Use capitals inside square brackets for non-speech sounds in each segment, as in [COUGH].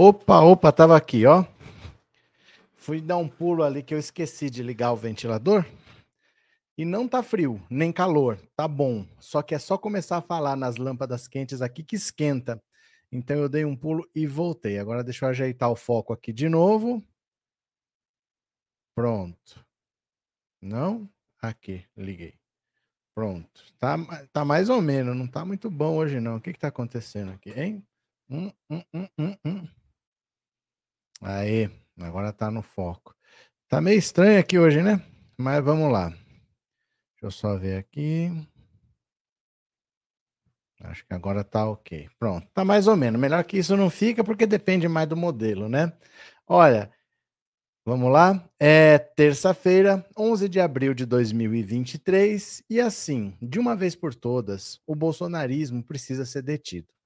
Opa, opa, tava aqui, ó. Fui dar um pulo ali que eu esqueci de ligar o ventilador. E não tá frio, nem calor, tá bom. Só que é só começar a falar nas lâmpadas quentes aqui que esquenta. Então eu dei um pulo e voltei. Agora deixa eu ajeitar o foco aqui de novo. Pronto. Não? Aqui, liguei. Pronto. Tá, tá mais ou menos, não tá muito bom hoje não. O que que tá acontecendo aqui, hein? Hum, hum, hum, hum, hum. Aí, agora tá no foco. Tá meio estranho aqui hoje, né? Mas vamos lá. Deixa eu só ver aqui. Acho que agora tá ok. Pronto, tá mais ou menos. Melhor que isso não fica, porque depende mais do modelo, né? Olha, vamos lá. É terça-feira, 11 de abril de 2023. E assim, de uma vez por todas, o bolsonarismo precisa ser detido.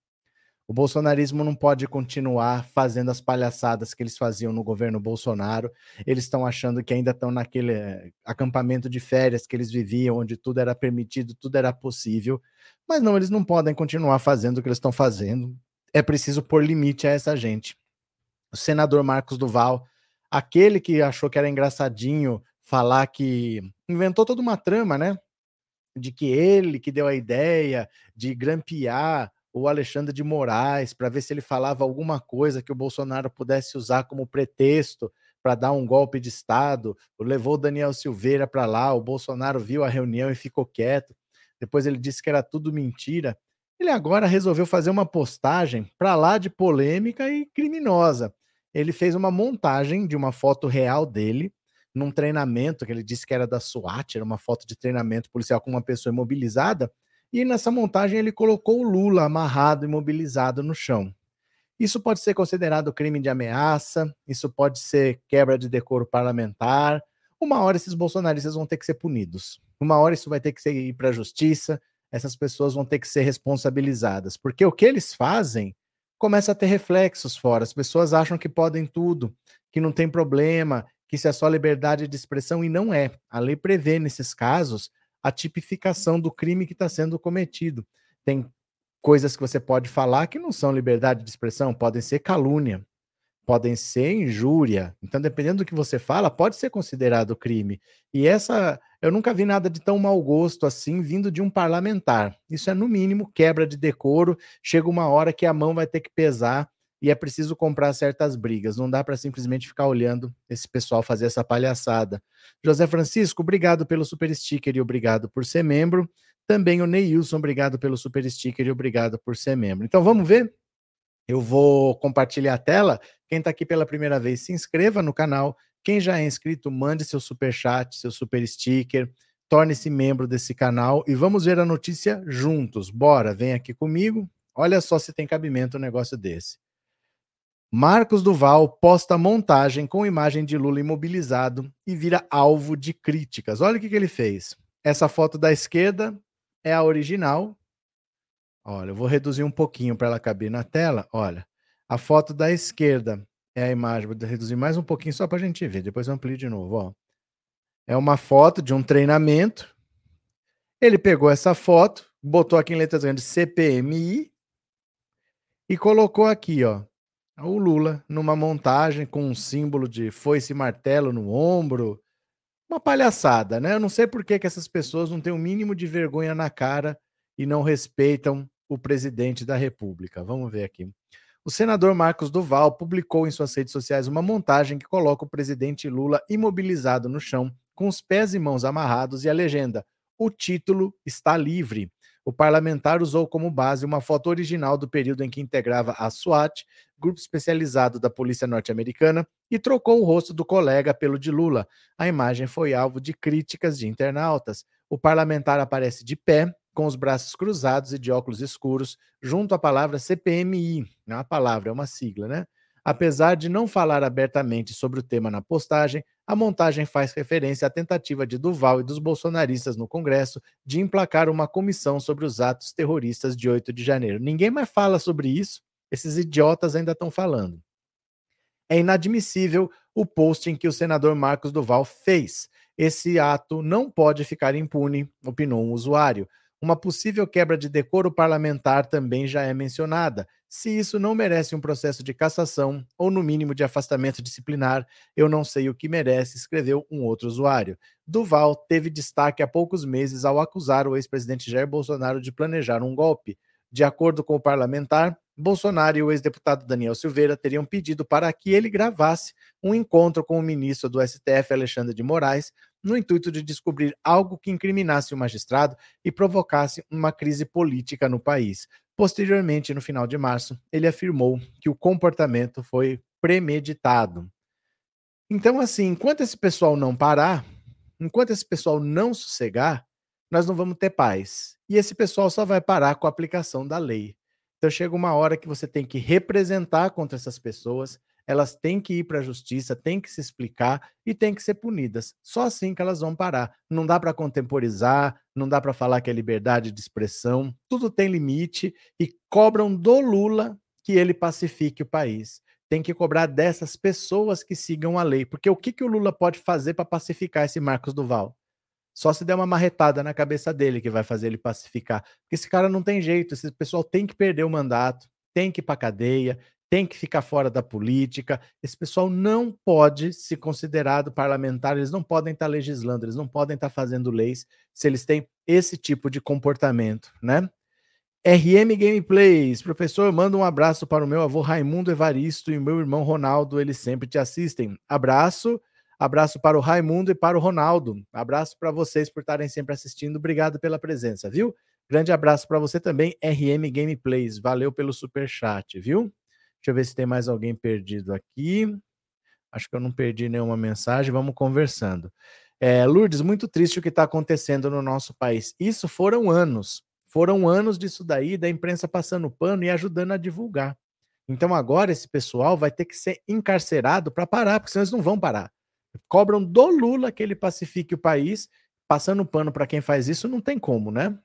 O bolsonarismo não pode continuar fazendo as palhaçadas que eles faziam no governo Bolsonaro. Eles estão achando que ainda estão naquele eh, acampamento de férias que eles viviam, onde tudo era permitido, tudo era possível. Mas não, eles não podem continuar fazendo o que eles estão fazendo. É preciso pôr limite a essa gente. O senador Marcos Duval, aquele que achou que era engraçadinho falar que inventou toda uma trama, né? De que ele que deu a ideia de grampear o Alexandre de Moraes para ver se ele falava alguma coisa que o Bolsonaro pudesse usar como pretexto para dar um golpe de Estado. Levou o Daniel Silveira para lá, o Bolsonaro viu a reunião e ficou quieto. Depois ele disse que era tudo mentira. Ele agora resolveu fazer uma postagem para lá de polêmica e criminosa. Ele fez uma montagem de uma foto real dele num treinamento que ele disse que era da SWAT, era uma foto de treinamento policial com uma pessoa imobilizada e nessa montagem ele colocou o Lula amarrado, imobilizado no chão. Isso pode ser considerado crime de ameaça, isso pode ser quebra de decoro parlamentar. Uma hora esses bolsonaristas vão ter que ser punidos. Uma hora isso vai ter que ir para a justiça, essas pessoas vão ter que ser responsabilizadas, porque o que eles fazem começa a ter reflexos fora. As pessoas acham que podem tudo, que não tem problema, que isso é só liberdade de expressão, e não é. A lei prevê, nesses casos, a tipificação do crime que está sendo cometido. Tem coisas que você pode falar que não são liberdade de expressão, podem ser calúnia, podem ser injúria. Então, dependendo do que você fala, pode ser considerado crime. E essa, eu nunca vi nada de tão mau gosto assim vindo de um parlamentar. Isso é, no mínimo, quebra de decoro. Chega uma hora que a mão vai ter que pesar e é preciso comprar certas brigas. Não dá para simplesmente ficar olhando esse pessoal fazer essa palhaçada. José Francisco, obrigado pelo super sticker e obrigado por ser membro. Também o Neilson, obrigado pelo super sticker e obrigado por ser membro. Então vamos ver? Eu vou compartilhar a tela. Quem está aqui pela primeira vez, se inscreva no canal. Quem já é inscrito, mande seu super chat, seu super sticker, torne-se membro desse canal e vamos ver a notícia juntos. Bora, vem aqui comigo. Olha só se tem cabimento um negócio desse. Marcos Duval posta montagem com imagem de Lula imobilizado e vira alvo de críticas. Olha o que, que ele fez. Essa foto da esquerda é a original. Olha, eu vou reduzir um pouquinho para ela caber na tela. Olha, a foto da esquerda é a imagem. Vou reduzir mais um pouquinho só para a gente ver. Depois eu amplio de novo. Ó. É uma foto de um treinamento. Ele pegou essa foto, botou aqui em letras grandes CPMI e colocou aqui, ó, o Lula numa montagem com um símbolo de foice e martelo no ombro. Uma palhaçada, né? Eu não sei por que, que essas pessoas não têm o um mínimo de vergonha na cara e não respeitam o presidente da República. Vamos ver aqui. O senador Marcos Duval publicou em suas redes sociais uma montagem que coloca o presidente Lula imobilizado no chão, com os pés e mãos amarrados e a legenda: O título está livre. O parlamentar usou como base uma foto original do período em que integrava a SWAT, grupo especializado da polícia norte-americana, e trocou o rosto do colega pelo de Lula. A imagem foi alvo de críticas de internautas. O parlamentar aparece de pé, com os braços cruzados e de óculos escuros, junto à palavra CPMI. Não é uma palavra, é uma sigla, né? Apesar de não falar abertamente sobre o tema na postagem, a montagem faz referência à tentativa de Duval e dos bolsonaristas no Congresso de emplacar uma comissão sobre os atos terroristas de 8 de janeiro. Ninguém mais fala sobre isso, esses idiotas ainda estão falando. É inadmissível o post em que o senador Marcos Duval fez. Esse ato não pode ficar impune, opinou um usuário. Uma possível quebra de decoro parlamentar também já é mencionada. Se isso não merece um processo de cassação ou, no mínimo, de afastamento disciplinar, eu não sei o que merece, escreveu um outro usuário. Duval teve destaque há poucos meses ao acusar o ex-presidente Jair Bolsonaro de planejar um golpe. De acordo com o parlamentar, Bolsonaro e o ex-deputado Daniel Silveira teriam pedido para que ele gravasse um encontro com o ministro do STF, Alexandre de Moraes, no intuito de descobrir algo que incriminasse o magistrado e provocasse uma crise política no país. Posteriormente, no final de março, ele afirmou que o comportamento foi premeditado. Então, assim, enquanto esse pessoal não parar, enquanto esse pessoal não sossegar, nós não vamos ter paz. E esse pessoal só vai parar com a aplicação da lei. Então chega uma hora que você tem que representar contra essas pessoas, elas têm que ir para a justiça, têm que se explicar e têm que ser punidas. Só assim que elas vão parar. Não dá para contemporizar, não dá para falar que é liberdade de expressão, tudo tem limite e cobram do Lula que ele pacifique o país. Tem que cobrar dessas pessoas que sigam a lei, porque o que, que o Lula pode fazer para pacificar esse Marcos Duval? Só se der uma marretada na cabeça dele que vai fazer ele pacificar. Porque esse cara não tem jeito, esse pessoal tem que perder o mandato, tem que ir para cadeia, tem que ficar fora da política. Esse pessoal não pode se considerado parlamentar, eles não podem estar tá legislando, eles não podem estar tá fazendo leis se eles têm esse tipo de comportamento, né? RM Gameplays, professor, manda um abraço para o meu avô Raimundo Evaristo e meu irmão Ronaldo, eles sempre te assistem. Abraço, abraço para o Raimundo e para o Ronaldo. Abraço para vocês por estarem sempre assistindo. Obrigado pela presença, viu? Grande abraço para você também, RM Gameplays. Valeu pelo super chat, viu? Deixa eu ver se tem mais alguém perdido aqui. Acho que eu não perdi nenhuma mensagem. Vamos conversando. É, Lourdes, muito triste o que está acontecendo no nosso país. Isso foram anos. Foram anos disso daí, da imprensa passando pano e ajudando a divulgar. Então agora esse pessoal vai ter que ser encarcerado para parar, porque senão eles não vão parar. Cobram do Lula que ele pacifique o país, passando pano para quem faz isso, não tem como, né?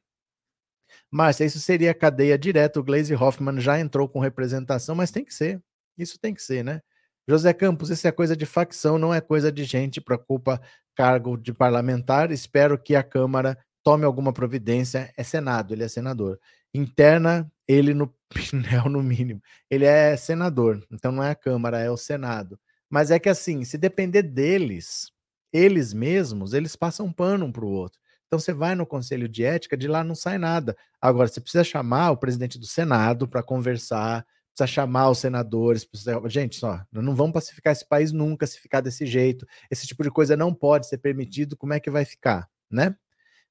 Márcia, isso seria cadeia direta. O Glaze Hoffman já entrou com representação, mas tem que ser. Isso tem que ser, né? José Campos, isso é coisa de facção, não é coisa de gente, preocupa cargo de parlamentar. Espero que a Câmara tome alguma providência. É Senado, ele é senador. Interna ele no [LAUGHS] pinel, no mínimo. Ele é senador, então não é a Câmara, é o Senado. Mas é que assim, se depender deles, eles mesmos, eles passam pano um para o outro. Então você vai no conselho de ética, de lá não sai nada. Agora, você precisa chamar o presidente do Senado para conversar, precisa chamar os senadores. Precisa... Gente, só, não vamos pacificar esse país nunca se ficar desse jeito. Esse tipo de coisa não pode ser permitido. Como é que vai ficar, né?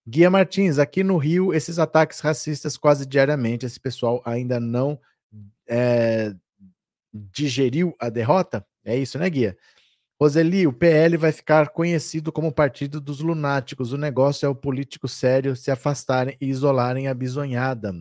Guia Martins, aqui no Rio, esses ataques racistas quase diariamente, esse pessoal ainda não é, digeriu a derrota? É isso, né, Guia? Roseli, o PL vai ficar conhecido como partido dos lunáticos. O negócio é o político sério se afastarem e isolarem a bisonhada.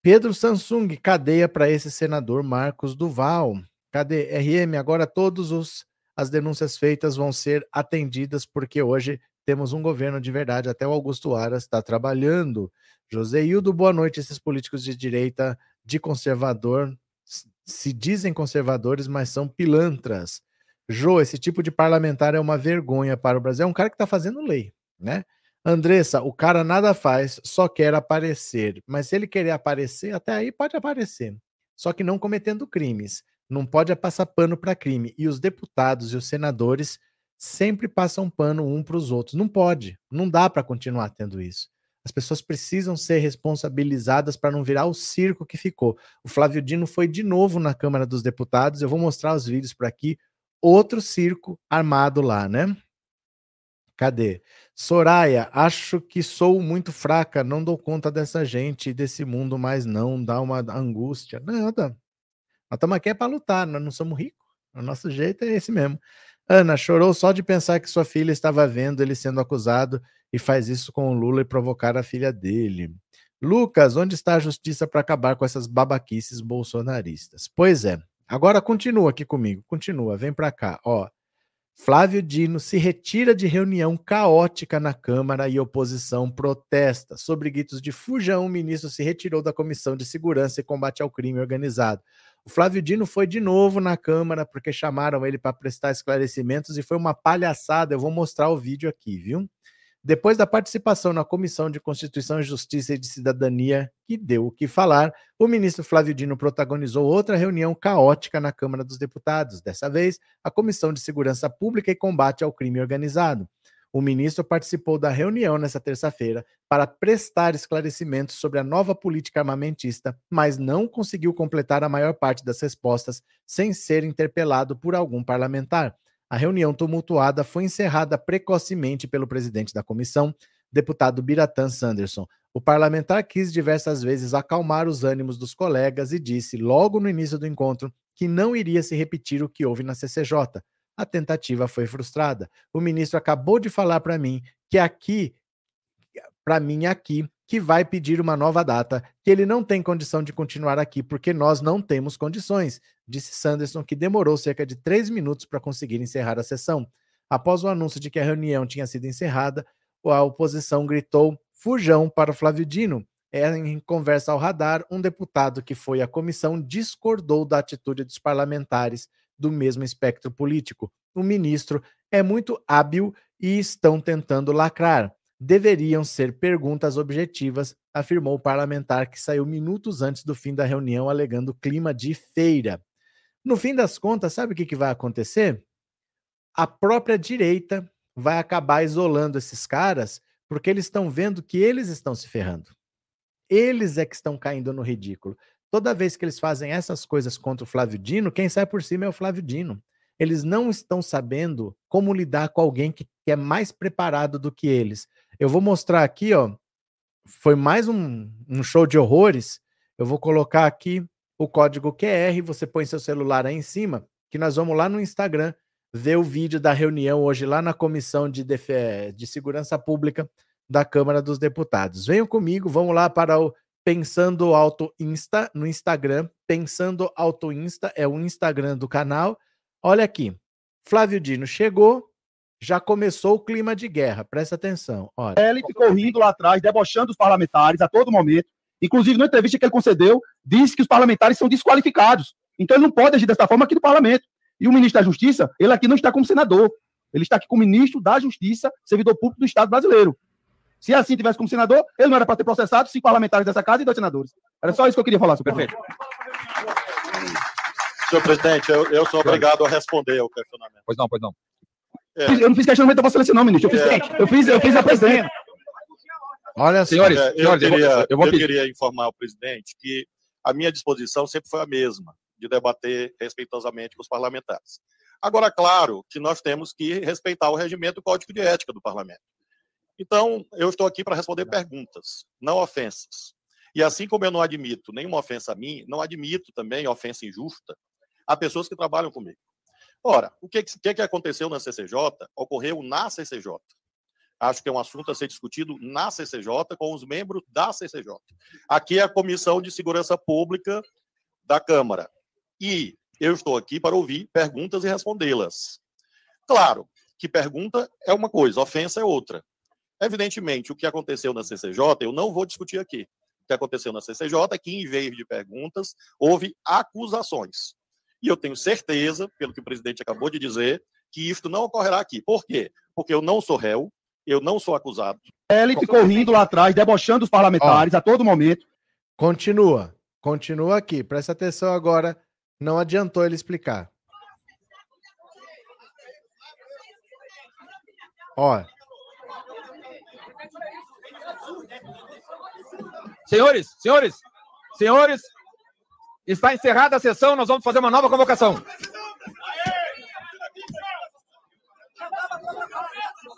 Pedro Samsung, cadeia para esse senador Marcos Duval. Cadê? RM, agora todas as denúncias feitas vão ser atendidas, porque hoje temos um governo de verdade. Até o Augusto Aras está trabalhando. José Hildo, boa noite. Esses políticos de direita, de conservador, se dizem conservadores, mas são pilantras. Jô, esse tipo de parlamentar é uma vergonha para o Brasil. É um cara que está fazendo lei, né? Andressa, o cara nada faz, só quer aparecer. Mas se ele querer aparecer, até aí pode aparecer. Só que não cometendo crimes. Não pode passar pano para crime. E os deputados e os senadores sempre passam pano um para os outros. Não pode. Não dá para continuar tendo isso. As pessoas precisam ser responsabilizadas para não virar o circo que ficou. O Flávio Dino foi de novo na Câmara dos Deputados. Eu vou mostrar os vídeos para aqui outro circo armado lá, né? Cadê? Soraya, acho que sou muito fraca, não dou conta dessa gente, desse mundo, mas não, dá uma angústia. Nada. Nós estamos aqui é para lutar, nós não somos ricos. O nosso jeito é esse mesmo. Ana, chorou só de pensar que sua filha estava vendo ele sendo acusado e faz isso com o Lula e provocar a filha dele. Lucas, onde está a justiça para acabar com essas babaquices bolsonaristas? Pois é, Agora continua aqui comigo, continua, vem para cá, ó. Flávio Dino se retira de reunião caótica na Câmara e oposição protesta. Sobre gritos de fujão, o ministro se retirou da Comissão de Segurança e Combate ao Crime Organizado. O Flávio Dino foi de novo na Câmara porque chamaram ele para prestar esclarecimentos e foi uma palhaçada. Eu vou mostrar o vídeo aqui, viu? Depois da participação na Comissão de Constituição, Justiça e de Cidadania, que deu o que falar, o ministro Flávio Dino protagonizou outra reunião caótica na Câmara dos Deputados, dessa vez a Comissão de Segurança Pública e Combate ao Crime Organizado. O ministro participou da reunião nesta terça-feira para prestar esclarecimentos sobre a nova política armamentista, mas não conseguiu completar a maior parte das respostas sem ser interpelado por algum parlamentar. A reunião tumultuada foi encerrada precocemente pelo presidente da comissão, deputado Biratan Sanderson. O parlamentar quis diversas vezes acalmar os ânimos dos colegas e disse, logo no início do encontro, que não iria se repetir o que houve na CCJ. A tentativa foi frustrada. O ministro acabou de falar para mim que aqui, para mim aqui, que vai pedir uma nova data, que ele não tem condição de continuar aqui porque nós não temos condições, disse Sanderson, que demorou cerca de três minutos para conseguir encerrar a sessão. Após o anúncio de que a reunião tinha sido encerrada, a oposição gritou fujão para Flávio Dino. É, em conversa ao radar, um deputado que foi à comissão discordou da atitude dos parlamentares do mesmo espectro político. O ministro é muito hábil e estão tentando lacrar deveriam ser perguntas objetivas, afirmou o parlamentar que saiu minutos antes do fim da reunião alegando clima de feira. No fim das contas, sabe o que, que vai acontecer? A própria direita vai acabar isolando esses caras porque eles estão vendo que eles estão se ferrando. Eles é que estão caindo no ridículo. Toda vez que eles fazem essas coisas contra o Flávio Dino, quem sai por cima é o Flávio Dino. Eles não estão sabendo como lidar com alguém que é mais preparado do que eles. Eu vou mostrar aqui, ó. Foi mais um, um show de horrores. Eu vou colocar aqui o código QR, você põe seu celular aí em cima, que nós vamos lá no Instagram ver o vídeo da reunião hoje lá na Comissão de, Defe de Segurança Pública da Câmara dos Deputados. Venham comigo, vamos lá para o Pensando Auto Insta no Instagram. Pensando Auto Insta é o Instagram do canal. Olha aqui, Flávio Dino chegou, já começou o clima de guerra. Presta atenção. Olha. Ele ficou rindo lá atrás, debochando os parlamentares a todo momento. Inclusive, na entrevista que ele concedeu, disse que os parlamentares são desqualificados. Então, ele não pode agir dessa forma aqui no parlamento. E o ministro da Justiça, ele aqui não está como senador. Ele está aqui como ministro da Justiça, servidor público do Estado brasileiro. Se assim tivesse como senador, ele não era para ter processado cinco parlamentares dessa casa e dois senadores. Era só isso que eu queria falar, senhor prefeito. Senhor presidente, eu, eu sou obrigado a responder ao questionamento. Pois não, pois não. É. Eu não fiz questionamento da Vossa Excelência, não, ministro. Eu fiz, é. eu fiz, eu fiz a presidente. Olha, senhores, é, eu, senhores, queria, eu, eu, eu queria informar o presidente que a minha disposição sempre foi a mesma, de debater respeitosamente com os parlamentares. Agora, claro que nós temos que respeitar o regimento do Código de Ética do Parlamento. Então, eu estou aqui para responder perguntas, não ofensas. E assim como eu não admito nenhuma ofensa a mim, não admito também ofensa injusta a pessoas que trabalham comigo. Ora, o que, que, que aconteceu na CCJ ocorreu na CCJ. Acho que é um assunto a ser discutido na CCJ com os membros da CCJ. Aqui é a Comissão de Segurança Pública da Câmara. E eu estou aqui para ouvir perguntas e respondê-las. Claro que pergunta é uma coisa, ofensa é outra. Evidentemente, o que aconteceu na CCJ, eu não vou discutir aqui. O que aconteceu na CCJ é que, em vez de perguntas, houve acusações. E eu tenho certeza, pelo que o presidente acabou de dizer, que isto não ocorrerá aqui. Por quê? Porque eu não sou réu, eu não sou acusado. Ele ficou rindo lá atrás, debochando os parlamentares Ó, a todo momento. Continua, continua aqui. Presta atenção agora. Não adiantou ele explicar. Ó. Senhores, senhores, senhores, Está encerrada a sessão, nós vamos fazer uma nova convocação.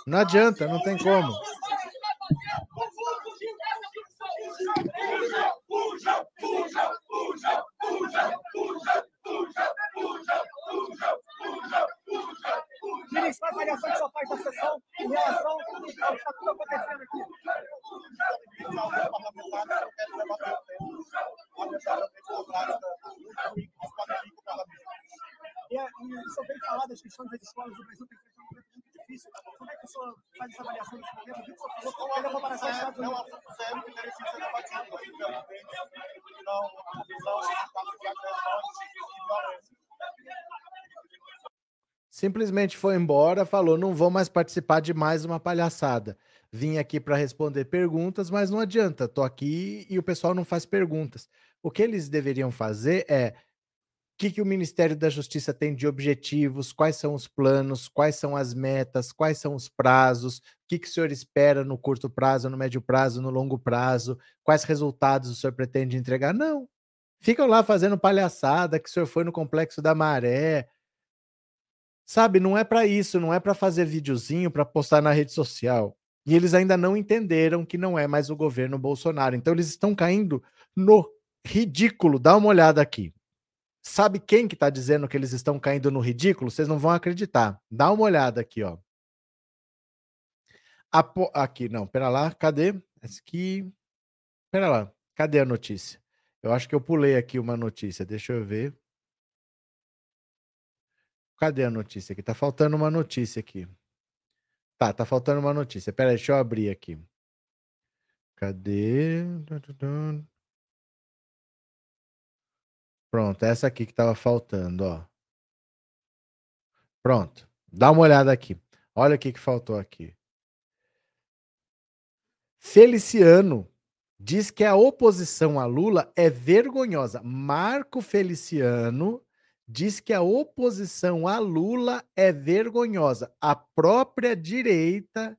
Não adianta, não tem como. Direm sua avaliação que só faz da sessão em relação ao que está tudo acontecendo aqui. E, e o senhor veio falar das questões das escolas do Brasil, que é um momento muito difícil. Como é que o senhor faz essa avaliação desse momento? O que o senhor falou? Qual é a comparação dos Estados Unidos? É um assunto sério que precisa ser debatido. Não, a visão de agressões e violência. Simplesmente foi embora, falou: não vou mais participar de mais uma palhaçada. Vim aqui para responder perguntas, mas não adianta, tô aqui e o pessoal não faz perguntas. O que eles deveriam fazer é o que, que o Ministério da Justiça tem de objetivos, quais são os planos, quais são as metas, quais são os prazos, o que, que o senhor espera no curto prazo, no médio prazo, no longo prazo, quais resultados o senhor pretende entregar. Não. Ficam lá fazendo palhaçada que o senhor foi no Complexo da Maré. Sabe, não é para isso, não é para fazer videozinho para postar na rede social. E eles ainda não entenderam que não é mais o governo Bolsonaro. Então eles estão caindo no ridículo. Dá uma olhada aqui. Sabe quem que está dizendo que eles estão caindo no ridículo? Vocês não vão acreditar. Dá uma olhada aqui, ó. Apo... Aqui, não, pera lá, cadê? Esse aqui. Pera lá, cadê a notícia? Eu acho que eu pulei aqui uma notícia, deixa eu ver. Cadê a notícia aqui? Tá faltando uma notícia aqui. Tá, tá faltando uma notícia. Pera aí, deixa eu abrir aqui. Cadê? Pronto, essa aqui que estava faltando, ó. Pronto. Dá uma olhada aqui. Olha o que, que faltou aqui. Feliciano diz que a oposição a Lula é vergonhosa. Marco Feliciano diz que a oposição a Lula é vergonhosa. A própria direita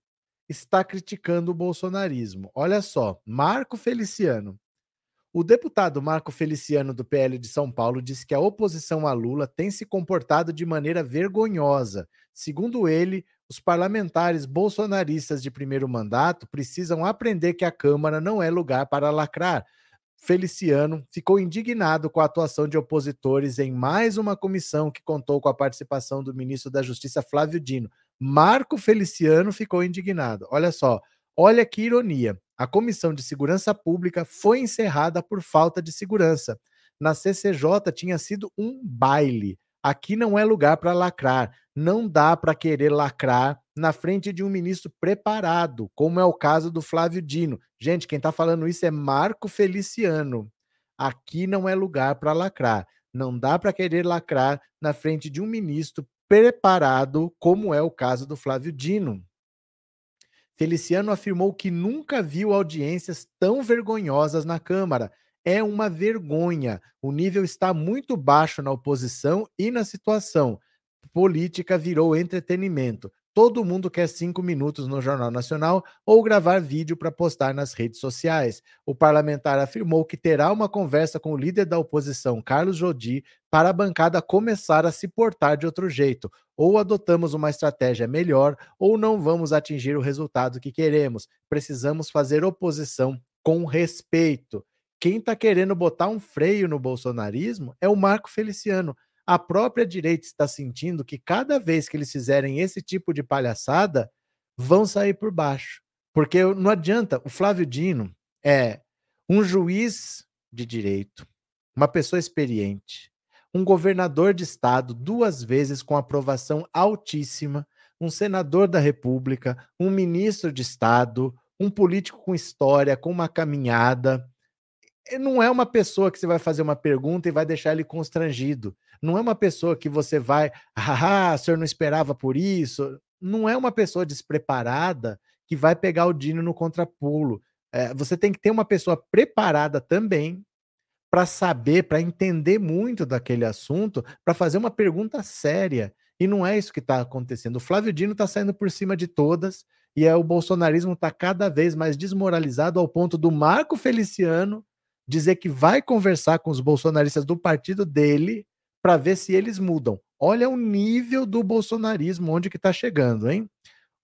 está criticando o bolsonarismo. Olha só, Marco Feliciano. O deputado Marco Feliciano, do PL de São Paulo, disse que a oposição a Lula tem se comportado de maneira vergonhosa. Segundo ele, os parlamentares bolsonaristas de primeiro mandato precisam aprender que a Câmara não é lugar para lacrar, Feliciano ficou indignado com a atuação de opositores em mais uma comissão que contou com a participação do ministro da Justiça Flávio Dino. Marco Feliciano ficou indignado. Olha só, olha que ironia. A Comissão de Segurança Pública foi encerrada por falta de segurança. Na CCJ tinha sido um baile. Aqui não é lugar para lacrar. Não dá para querer lacrar na frente de um ministro preparado, como é o caso do Flávio Dino. Gente, quem está falando isso é Marco Feliciano. Aqui não é lugar para lacrar. Não dá para querer lacrar na frente de um ministro preparado, como é o caso do Flávio Dino. Feliciano afirmou que nunca viu audiências tão vergonhosas na Câmara. É uma vergonha. O nível está muito baixo na oposição e na situação. Política virou entretenimento. Todo mundo quer cinco minutos no Jornal Nacional ou gravar vídeo para postar nas redes sociais. O parlamentar afirmou que terá uma conversa com o líder da oposição, Carlos Jodi, para a bancada começar a se portar de outro jeito. Ou adotamos uma estratégia melhor, ou não vamos atingir o resultado que queremos. Precisamos fazer oposição com respeito. Quem está querendo botar um freio no bolsonarismo é o Marco Feliciano a própria direita está sentindo que cada vez que eles fizerem esse tipo de palhaçada, vão sair por baixo. Porque não adianta, o Flávio Dino é um juiz de direito, uma pessoa experiente, um governador de estado duas vezes com aprovação altíssima, um senador da República, um ministro de estado, um político com história, com uma caminhada. Não é uma pessoa que você vai fazer uma pergunta e vai deixar ele constrangido. Não é uma pessoa que você vai, ah, o senhor não esperava por isso. Não é uma pessoa despreparada que vai pegar o Dino no contrapulo. É, você tem que ter uma pessoa preparada também para saber, para entender muito daquele assunto, para fazer uma pergunta séria. E não é isso que está acontecendo. O Flávio Dino está saindo por cima de todas e é, o bolsonarismo está cada vez mais desmoralizado ao ponto do Marco Feliciano dizer que vai conversar com os bolsonaristas do partido dele para ver se eles mudam. Olha o nível do bolsonarismo, onde que está chegando, hein?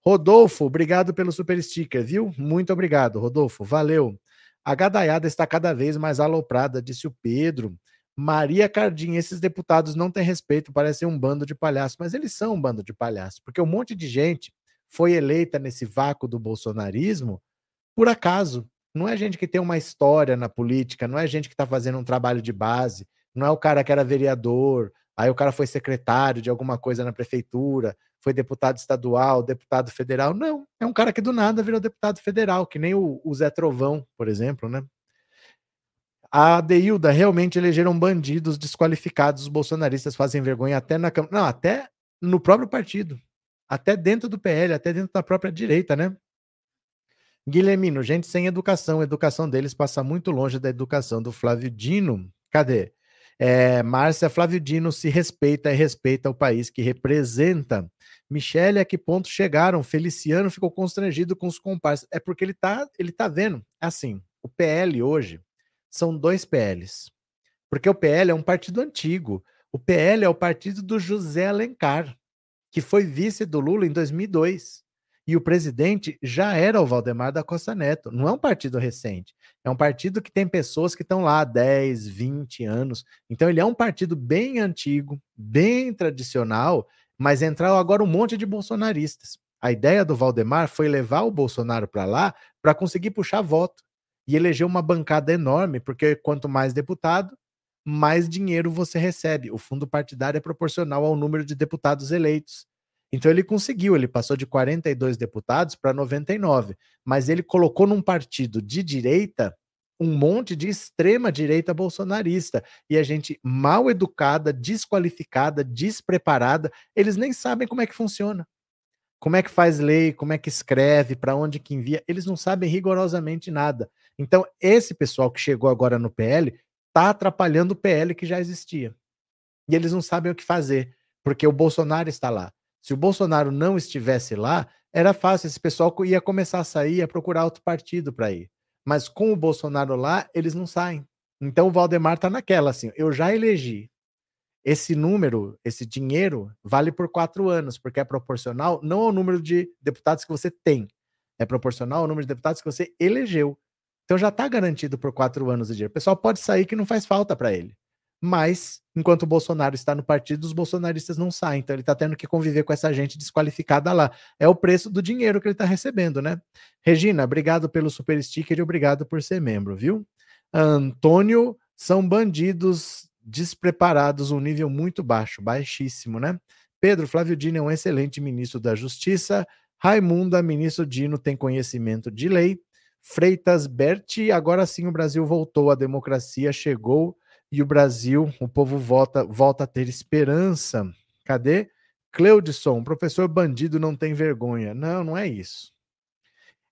Rodolfo, obrigado pelo super sticker, viu? Muito obrigado, Rodolfo, valeu. A gadaiada está cada vez mais aloprada, disse o Pedro. Maria Cardim, esses deputados não têm respeito, parecem um bando de palhaços, mas eles são um bando de palhaços, porque um monte de gente foi eleita nesse vácuo do bolsonarismo por acaso. Não é gente que tem uma história na política, não é gente que está fazendo um trabalho de base, não é o cara que era vereador, aí o cara foi secretário de alguma coisa na prefeitura, foi deputado estadual, deputado federal. Não, é um cara que do nada virou deputado federal, que nem o, o Zé Trovão, por exemplo, né? A Deilda realmente elegeram bandidos desqualificados. Os bolsonaristas fazem vergonha até na Câmara. Não, até no próprio partido, até dentro do PL, até dentro da própria direita, né? Guilhermino, gente sem educação, a educação deles passa muito longe da educação do Flávio Dino. Cadê? É, Márcia, Flávio Dino se respeita e respeita o país que representa. Michele, a que ponto chegaram? Feliciano ficou constrangido com os comparsas. É porque ele tá, ele tá vendo. Assim, o PL hoje são dois PLs. Porque o PL é um partido antigo. O PL é o partido do José Alencar, que foi vice do Lula em 2002. E o presidente já era o Valdemar da Costa Neto. Não é um partido recente. É um partido que tem pessoas que estão lá há 10, 20 anos. Então ele é um partido bem antigo, bem tradicional, mas entraram agora um monte de bolsonaristas. A ideia do Valdemar foi levar o Bolsonaro para lá para conseguir puxar voto e eleger uma bancada enorme, porque quanto mais deputado, mais dinheiro você recebe. O fundo partidário é proporcional ao número de deputados eleitos. Então ele conseguiu, ele passou de 42 deputados para 99, mas ele colocou num partido de direita um monte de extrema direita bolsonarista e a gente mal educada, desqualificada, despreparada, eles nem sabem como é que funciona. Como é que faz lei, como é que escreve, para onde que envia, eles não sabem rigorosamente nada. Então, esse pessoal que chegou agora no PL está atrapalhando o PL que já existia. E eles não sabem o que fazer, porque o Bolsonaro está lá. Se o Bolsonaro não estivesse lá, era fácil, esse pessoal ia começar a sair, a procurar outro partido para ir. Mas com o Bolsonaro lá, eles não saem. Então o Valdemar está naquela, assim, eu já elegi. Esse número, esse dinheiro, vale por quatro anos, porque é proporcional não ao número de deputados que você tem, é proporcional ao número de deputados que você elegeu. Então já está garantido por quatro anos de dinheiro. O pessoal pode sair que não faz falta para ele. Mas, enquanto o Bolsonaro está no partido, os bolsonaristas não saem. Então ele está tendo que conviver com essa gente desqualificada lá. É o preço do dinheiro que ele está recebendo, né? Regina, obrigado pelo super sticker e obrigado por ser membro, viu? Antônio, são bandidos despreparados, um nível muito baixo, baixíssimo, né? Pedro, Flávio Dino é um excelente ministro da Justiça. Raimunda, ministro Dino tem conhecimento de lei. Freitas Berti, agora sim o Brasil voltou, a democracia chegou e o Brasil, o povo volta, volta a ter esperança. Cadê? Cleudson, professor bandido não tem vergonha. Não, não é isso.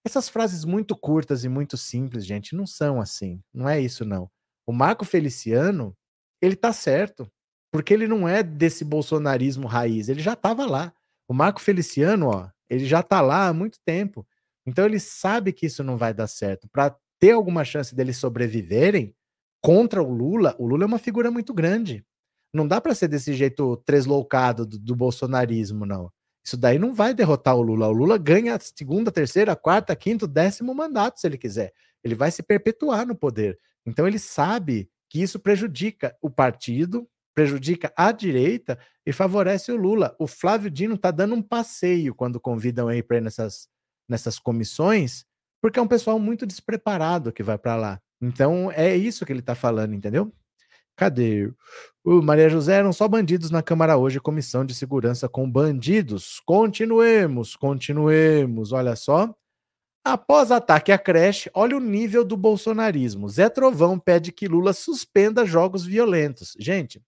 Essas frases muito curtas e muito simples, gente, não são assim. Não é isso, não. O Marco Feliciano, ele tá certo, porque ele não é desse bolsonarismo raiz, ele já estava lá. O Marco Feliciano, ó, ele já tá lá há muito tempo. Então ele sabe que isso não vai dar certo. Para ter alguma chance deles sobreviverem contra o Lula, o Lula é uma figura muito grande. Não dá para ser desse jeito tresloucado do, do, bolsonarismo, não. Isso daí não vai derrotar o Lula. O Lula ganha a segunda, terceira, quarta, quinto, décimo mandato, se ele quiser. Ele vai se perpetuar no poder. Então ele sabe que isso prejudica o partido, prejudica a direita e favorece o Lula. O Flávio Dino está dando um passeio quando convidam aí para nessas nessas comissões, porque é um pessoal muito despreparado que vai para lá. Então é isso que ele está falando, entendeu? Cadê? O Maria José eram só bandidos na Câmara hoje, comissão de segurança com bandidos. Continuemos, continuemos. Olha só. Após ataque à creche, olha o nível do bolsonarismo. Zé Trovão pede que Lula suspenda jogos violentos. Gente,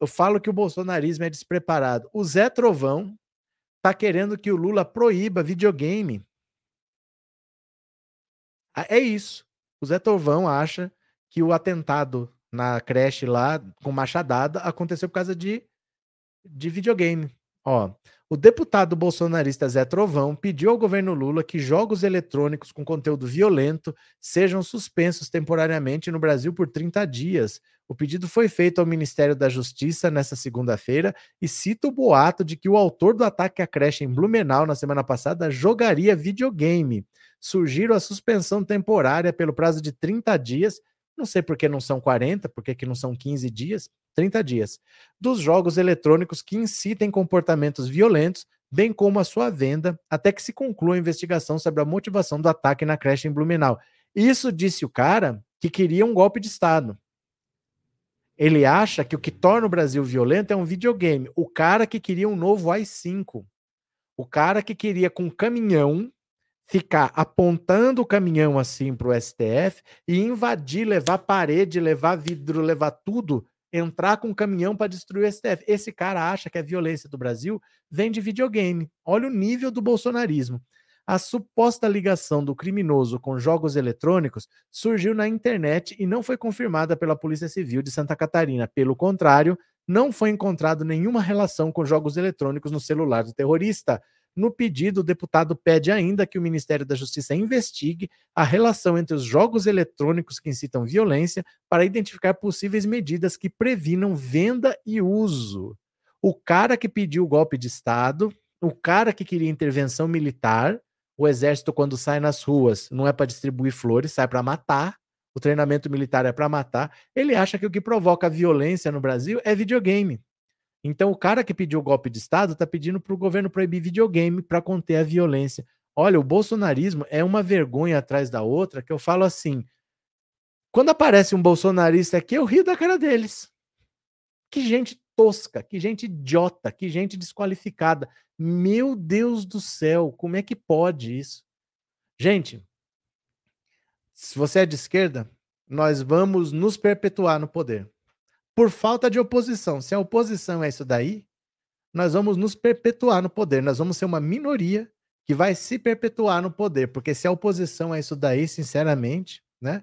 eu falo que o bolsonarismo é despreparado. O Zé Trovão está querendo que o Lula proíba videogame. Ah, é isso. O Zé Torvão acha que o atentado na creche lá com machadada aconteceu por causa de, de videogame. Ó, o deputado bolsonarista Zé Trovão pediu ao governo Lula que jogos eletrônicos com conteúdo violento sejam suspensos temporariamente no Brasil por 30 dias. O pedido foi feito ao Ministério da Justiça nesta segunda-feira e cita o boato de que o autor do ataque à creche em Blumenau na semana passada jogaria videogame. Surgiram a suspensão temporária pelo prazo de 30 dias não sei por que não são 40, por que não são 15 dias, 30 dias, dos jogos eletrônicos que incitem comportamentos violentos, bem como a sua venda, até que se conclua a investigação sobre a motivação do ataque na creche em Blumenau. Isso disse o cara que queria um golpe de Estado. Ele acha que o que torna o Brasil violento é um videogame. O cara que queria um novo AI-5. O cara que queria com caminhão ficar apontando o caminhão assim para o STF e invadir, levar parede, levar vidro, levar tudo entrar com um caminhão para destruir o STF. Esse cara acha que a violência do Brasil vem de videogame. Olha o nível do bolsonarismo. A suposta ligação do criminoso com jogos eletrônicos surgiu na internet e não foi confirmada pela Polícia Civil de Santa Catarina. Pelo contrário, não foi encontrado nenhuma relação com jogos eletrônicos no celular do terrorista. No pedido, o deputado pede ainda que o Ministério da Justiça investigue a relação entre os jogos eletrônicos que incitam violência para identificar possíveis medidas que previnam venda e uso. O cara que pediu o golpe de Estado, o cara que queria intervenção militar, o exército, quando sai nas ruas, não é para distribuir flores, sai para matar. O treinamento militar é para matar. Ele acha que o que provoca violência no Brasil é videogame. Então, o cara que pediu o golpe de Estado está pedindo para o governo proibir videogame para conter a violência. Olha, o bolsonarismo é uma vergonha atrás da outra que eu falo assim. Quando aparece um bolsonarista aqui, eu rio da cara deles. Que gente tosca, que gente idiota, que gente desqualificada. Meu Deus do céu, como é que pode isso? Gente, se você é de esquerda, nós vamos nos perpetuar no poder. Por falta de oposição. Se a oposição é isso daí, nós vamos nos perpetuar no poder. Nós vamos ser uma minoria que vai se perpetuar no poder. Porque se a oposição é isso daí, sinceramente, né?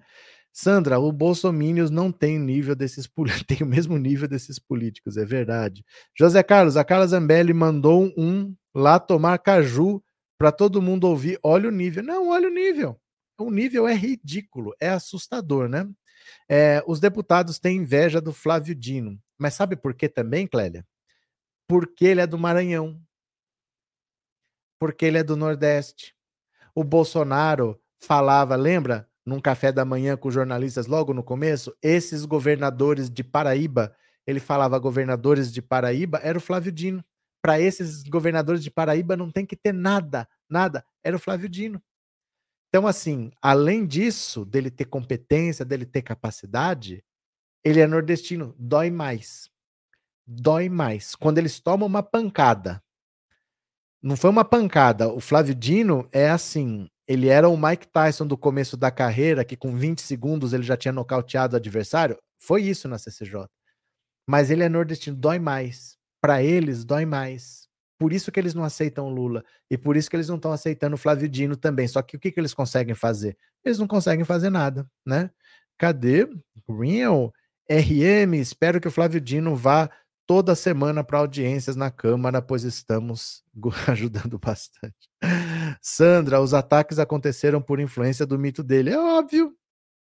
Sandra, o Bolsominions não tem nível desses [LAUGHS] tem o mesmo nível desses políticos, é verdade. José Carlos, a Carla Zambelli mandou um lá tomar caju para todo mundo ouvir. Olha o nível. Não, olha o nível. O nível é ridículo, é assustador, né? É, os deputados têm inveja do Flávio Dino. Mas sabe por que também, Clélia? Porque ele é do Maranhão. Porque ele é do Nordeste. O Bolsonaro falava, lembra? num café da manhã com jornalistas logo no começo, esses governadores de Paraíba, ele falava governadores de Paraíba, era o Flávio Dino. Para esses governadores de Paraíba não tem que ter nada, nada, era o Flávio Dino. Então, assim, além disso, dele ter competência, dele ter capacidade, ele é nordestino, dói mais. Dói mais. Quando eles tomam uma pancada, não foi uma pancada, o Flávio Dino é assim, ele era o Mike Tyson do começo da carreira, que com 20 segundos ele já tinha nocauteado o adversário. Foi isso na CCJ. Mas ele é nordestino, dói mais. Para eles, dói mais. Por isso que eles não aceitam Lula. E por isso que eles não estão aceitando o Flávio Dino também. Só que o que, que eles conseguem fazer? Eles não conseguem fazer nada, né? Cadê? Real? RM, espero que o Flávio Dino vá toda semana para audiências na Câmara, pois estamos [LAUGHS] ajudando bastante. Sandra, os ataques aconteceram por influência do mito dele. É óbvio,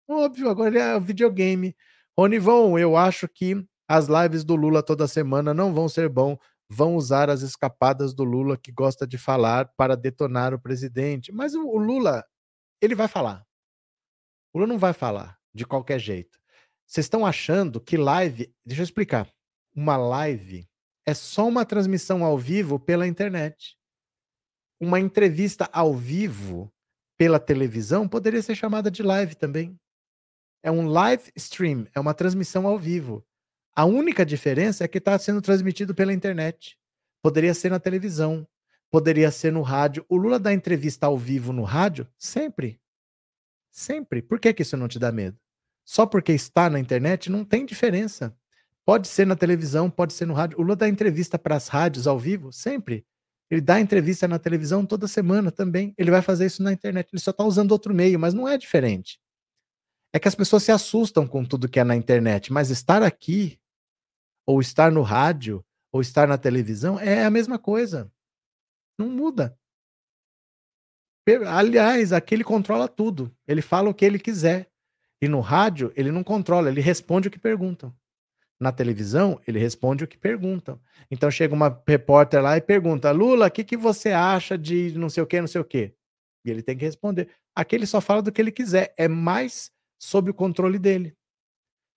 óbvio, agora é videogame. Ronivon, eu acho que as lives do Lula toda semana não vão ser bom. Vão usar as escapadas do Lula que gosta de falar para detonar o presidente. Mas o, Lula, ele vai falar. O Lula não vai falar de qualquer jeito. Vocês estão achando que live. Deixa eu explicar. Uma live é só uma transmissão ao vivo pela internet uma entrevista ao vivo pela televisão poderia ser chamada de live também. É um live stream, é uma transmissão ao vivo. A única diferença é que está sendo transmitido pela internet. Poderia ser na televisão, poderia ser no rádio. O Lula dá entrevista ao vivo no rádio? Sempre. Sempre. Por que, que isso não te dá medo? Só porque está na internet não tem diferença. Pode ser na televisão, pode ser no rádio. O Lula dá entrevista para as rádios ao vivo? Sempre. Ele dá entrevista na televisão toda semana também. Ele vai fazer isso na internet. Ele só está usando outro meio, mas não é diferente. É que as pessoas se assustam com tudo que é na internet, mas estar aqui, ou estar no rádio, ou estar na televisão é a mesma coisa. Não muda. Aliás, aqui ele controla tudo. Ele fala o que ele quiser. E no rádio, ele não controla, ele responde o que perguntam. Na televisão, ele responde o que perguntam. Então chega uma repórter lá e pergunta: Lula, o que, que você acha de não sei o que, não sei o que? E ele tem que responder. Aqui ele só fala do que ele quiser. É mais sob o controle dele.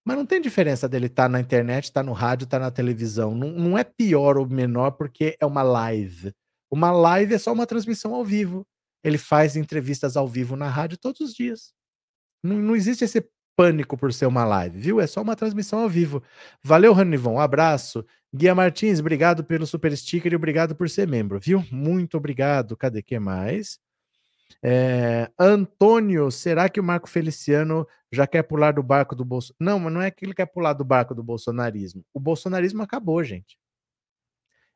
Mas não tem diferença dele estar tá na internet, estar tá no rádio, estar tá na televisão. Não, não é pior ou menor porque é uma live. Uma live é só uma transmissão ao vivo. Ele faz entrevistas ao vivo na rádio todos os dias. Não, não existe esse pânico por ser uma live, viu? É só uma transmissão ao vivo. Valeu, Ranivon. Um abraço. Guia Martins, obrigado pelo super sticker e obrigado por ser membro, viu? Muito obrigado. Cadê que mais? É, Antônio, será que o Marco Feliciano já quer pular do barco do Bolsonaro? Não, mas não é que ele quer pular do barco do bolsonarismo. O bolsonarismo acabou, gente.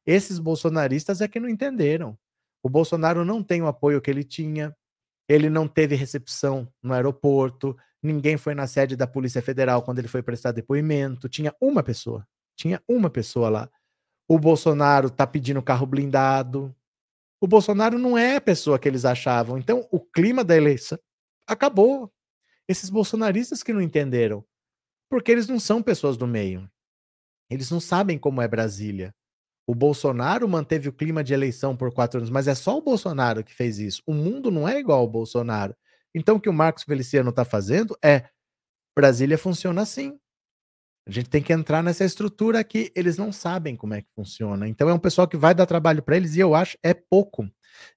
Esses bolsonaristas é que não entenderam. O Bolsonaro não tem o apoio que ele tinha, ele não teve recepção no aeroporto, ninguém foi na sede da Polícia Federal quando ele foi prestar depoimento, tinha uma pessoa, tinha uma pessoa lá. O Bolsonaro tá pedindo carro blindado. O Bolsonaro não é a pessoa que eles achavam. Então, o clima da eleição acabou. Esses bolsonaristas que não entenderam. Porque eles não são pessoas do meio. Eles não sabem como é Brasília. O Bolsonaro manteve o clima de eleição por quatro anos, mas é só o Bolsonaro que fez isso. O mundo não é igual ao Bolsonaro. Então, o que o Marcos Feliciano está fazendo é Brasília funciona assim. A gente tem que entrar nessa estrutura aqui. Eles não sabem como é que funciona. Então, é um pessoal que vai dar trabalho para eles e eu acho é pouco.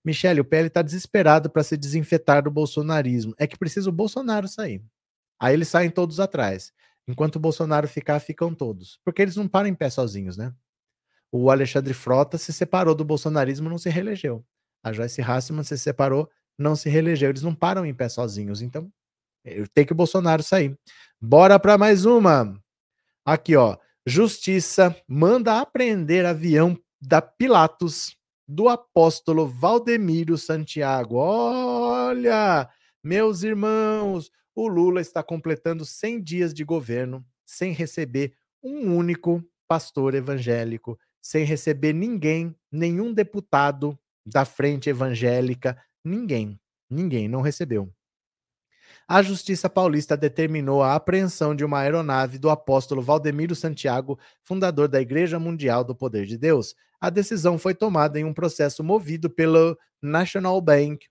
Michele, o PL está desesperado para se desinfetar do bolsonarismo. É que precisa o Bolsonaro sair. Aí eles saem todos atrás. Enquanto o Bolsonaro ficar, ficam todos. Porque eles não param em pé sozinhos, né? O Alexandre Frota se separou do bolsonarismo, não se reelegeu. A Joyce Hasselman se separou, não se reelegeu. Eles não param em pé sozinhos. Então, tem que o Bolsonaro sair. Bora para mais uma. Aqui, ó. Justiça manda apreender avião da Pilatos do apóstolo Valdemiro Santiago. Olha, meus irmãos, o Lula está completando 100 dias de governo sem receber um único pastor evangélico sem receber ninguém, nenhum deputado da frente evangélica, ninguém, ninguém não recebeu. A Justiça Paulista determinou a apreensão de uma aeronave do apóstolo Valdemiro Santiago, fundador da Igreja Mundial do Poder de Deus. A decisão foi tomada em um processo movido pelo National Bank,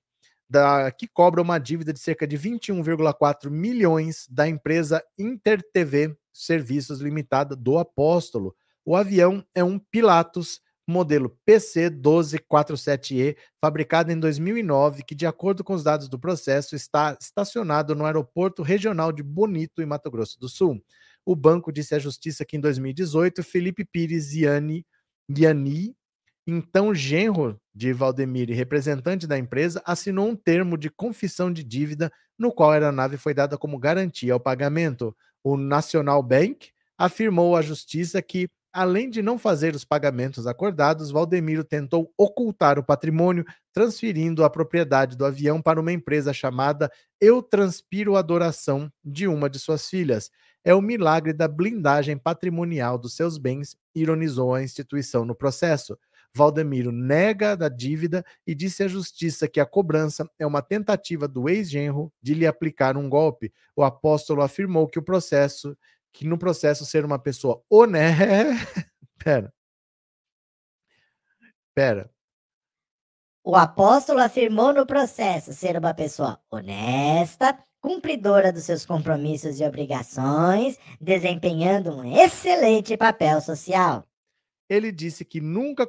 da, que cobra uma dívida de cerca de 21,4 milhões da empresa InterTV Serviços Limitada do Apóstolo. O avião é um Pilatus modelo PC-1247E, fabricado em 2009, que, de acordo com os dados do processo, está estacionado no Aeroporto Regional de Bonito, em Mato Grosso do Sul. O banco disse à Justiça que, em 2018, Felipe Pires Gianni, Gianni então genro de Valdemir e representante da empresa, assinou um termo de confissão de dívida, no qual a aeronave foi dada como garantia ao pagamento. O National Bank afirmou à Justiça que Além de não fazer os pagamentos acordados, Valdemiro tentou ocultar o patrimônio, transferindo a propriedade do avião para uma empresa chamada Eu Transpiro Adoração, de uma de suas filhas. É o milagre da blindagem patrimonial dos seus bens, ironizou a instituição no processo. Valdemiro nega da dívida e disse à justiça que a cobrança é uma tentativa do ex-genro de lhe aplicar um golpe. O apóstolo afirmou que o processo que no processo ser uma pessoa honesta. [LAUGHS] Pera. Pera. O apóstolo afirmou no processo ser uma pessoa honesta, cumpridora dos seus compromissos e obrigações, desempenhando um excelente papel social. Ele disse que nunca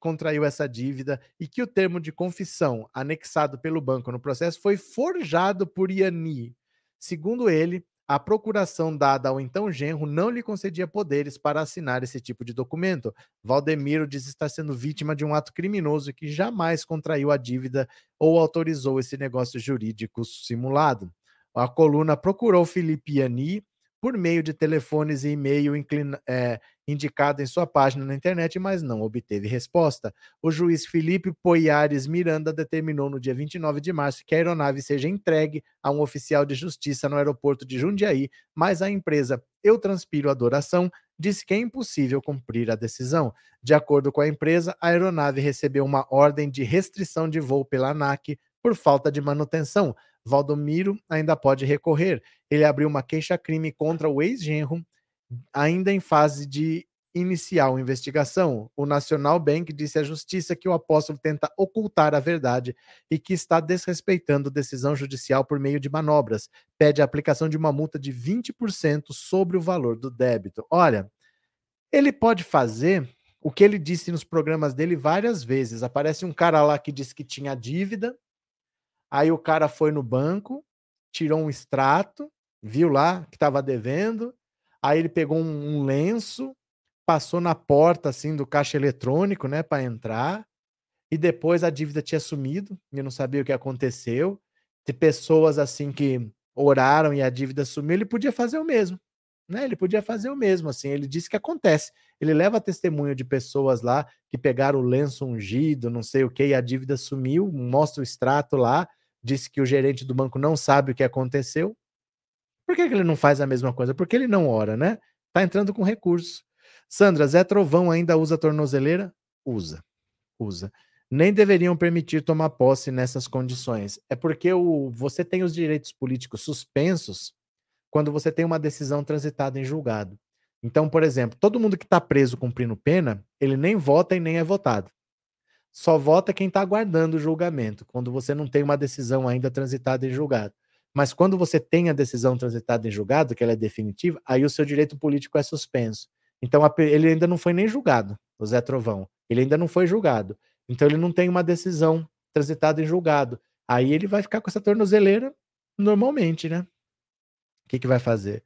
contraiu essa dívida e que o termo de confissão anexado pelo banco no processo foi forjado por Iani. Segundo ele, a procuração dada ao então genro não lhe concedia poderes para assinar esse tipo de documento. Valdemiro diz estar sendo vítima de um ato criminoso que jamais contraiu a dívida ou autorizou esse negócio jurídico simulado. A coluna procurou Felipe Ani por meio de telefones e e-mail é, indicado em sua página na internet, mas não obteve resposta. O juiz Felipe Poiares Miranda determinou no dia 29 de março que a aeronave seja entregue a um oficial de justiça no aeroporto de Jundiaí, mas a empresa Eu Transpiro Adoração disse que é impossível cumprir a decisão. De acordo com a empresa, a aeronave recebeu uma ordem de restrição de voo pela ANAC por falta de manutenção. Valdomiro ainda pode recorrer. Ele abriu uma queixa-crime contra o ex-genro, ainda em fase de inicial investigação. O National Bank disse à justiça que o apóstolo tenta ocultar a verdade e que está desrespeitando decisão judicial por meio de manobras. Pede a aplicação de uma multa de 20% sobre o valor do débito. Olha, ele pode fazer o que ele disse nos programas dele várias vezes. Aparece um cara lá que disse que tinha dívida, Aí o cara foi no banco, tirou um extrato, viu lá que estava devendo. Aí ele pegou um, um, lenço, passou na porta assim do caixa eletrônico, né, para entrar. e depois a dívida tinha sumido, e não sabia o que aconteceu. De pessoas assim que oraram e a dívida sumiu, ele podia fazer o mesmo. Né? Ele podia fazer o mesmo, assim. Ele disse que acontece. Ele leva testemunho de pessoas lá que pegaram o lenço ungido, não sei o que, e a dívida sumiu, mostra o extrato lá, disse que o gerente do banco não sabe o que aconteceu. Por que, que ele não faz a mesma coisa? Porque ele não ora, né? Tá entrando com recurso. Sandra, Zé Trovão ainda usa tornozeleira? Usa. Usa. Nem deveriam permitir tomar posse nessas condições. É porque o, você tem os direitos políticos suspensos quando você tem uma decisão transitada em julgado. Então, por exemplo, todo mundo que está preso cumprindo pena, ele nem vota e nem é votado. Só vota quem está aguardando o julgamento, quando você não tem uma decisão ainda transitada em julgado. Mas quando você tem a decisão transitada em julgado, que ela é definitiva, aí o seu direito político é suspenso. Então ele ainda não foi nem julgado, o Zé Trovão. Ele ainda não foi julgado. Então ele não tem uma decisão transitada em julgado. Aí ele vai ficar com essa tornozeleira normalmente, né? O que, que vai fazer?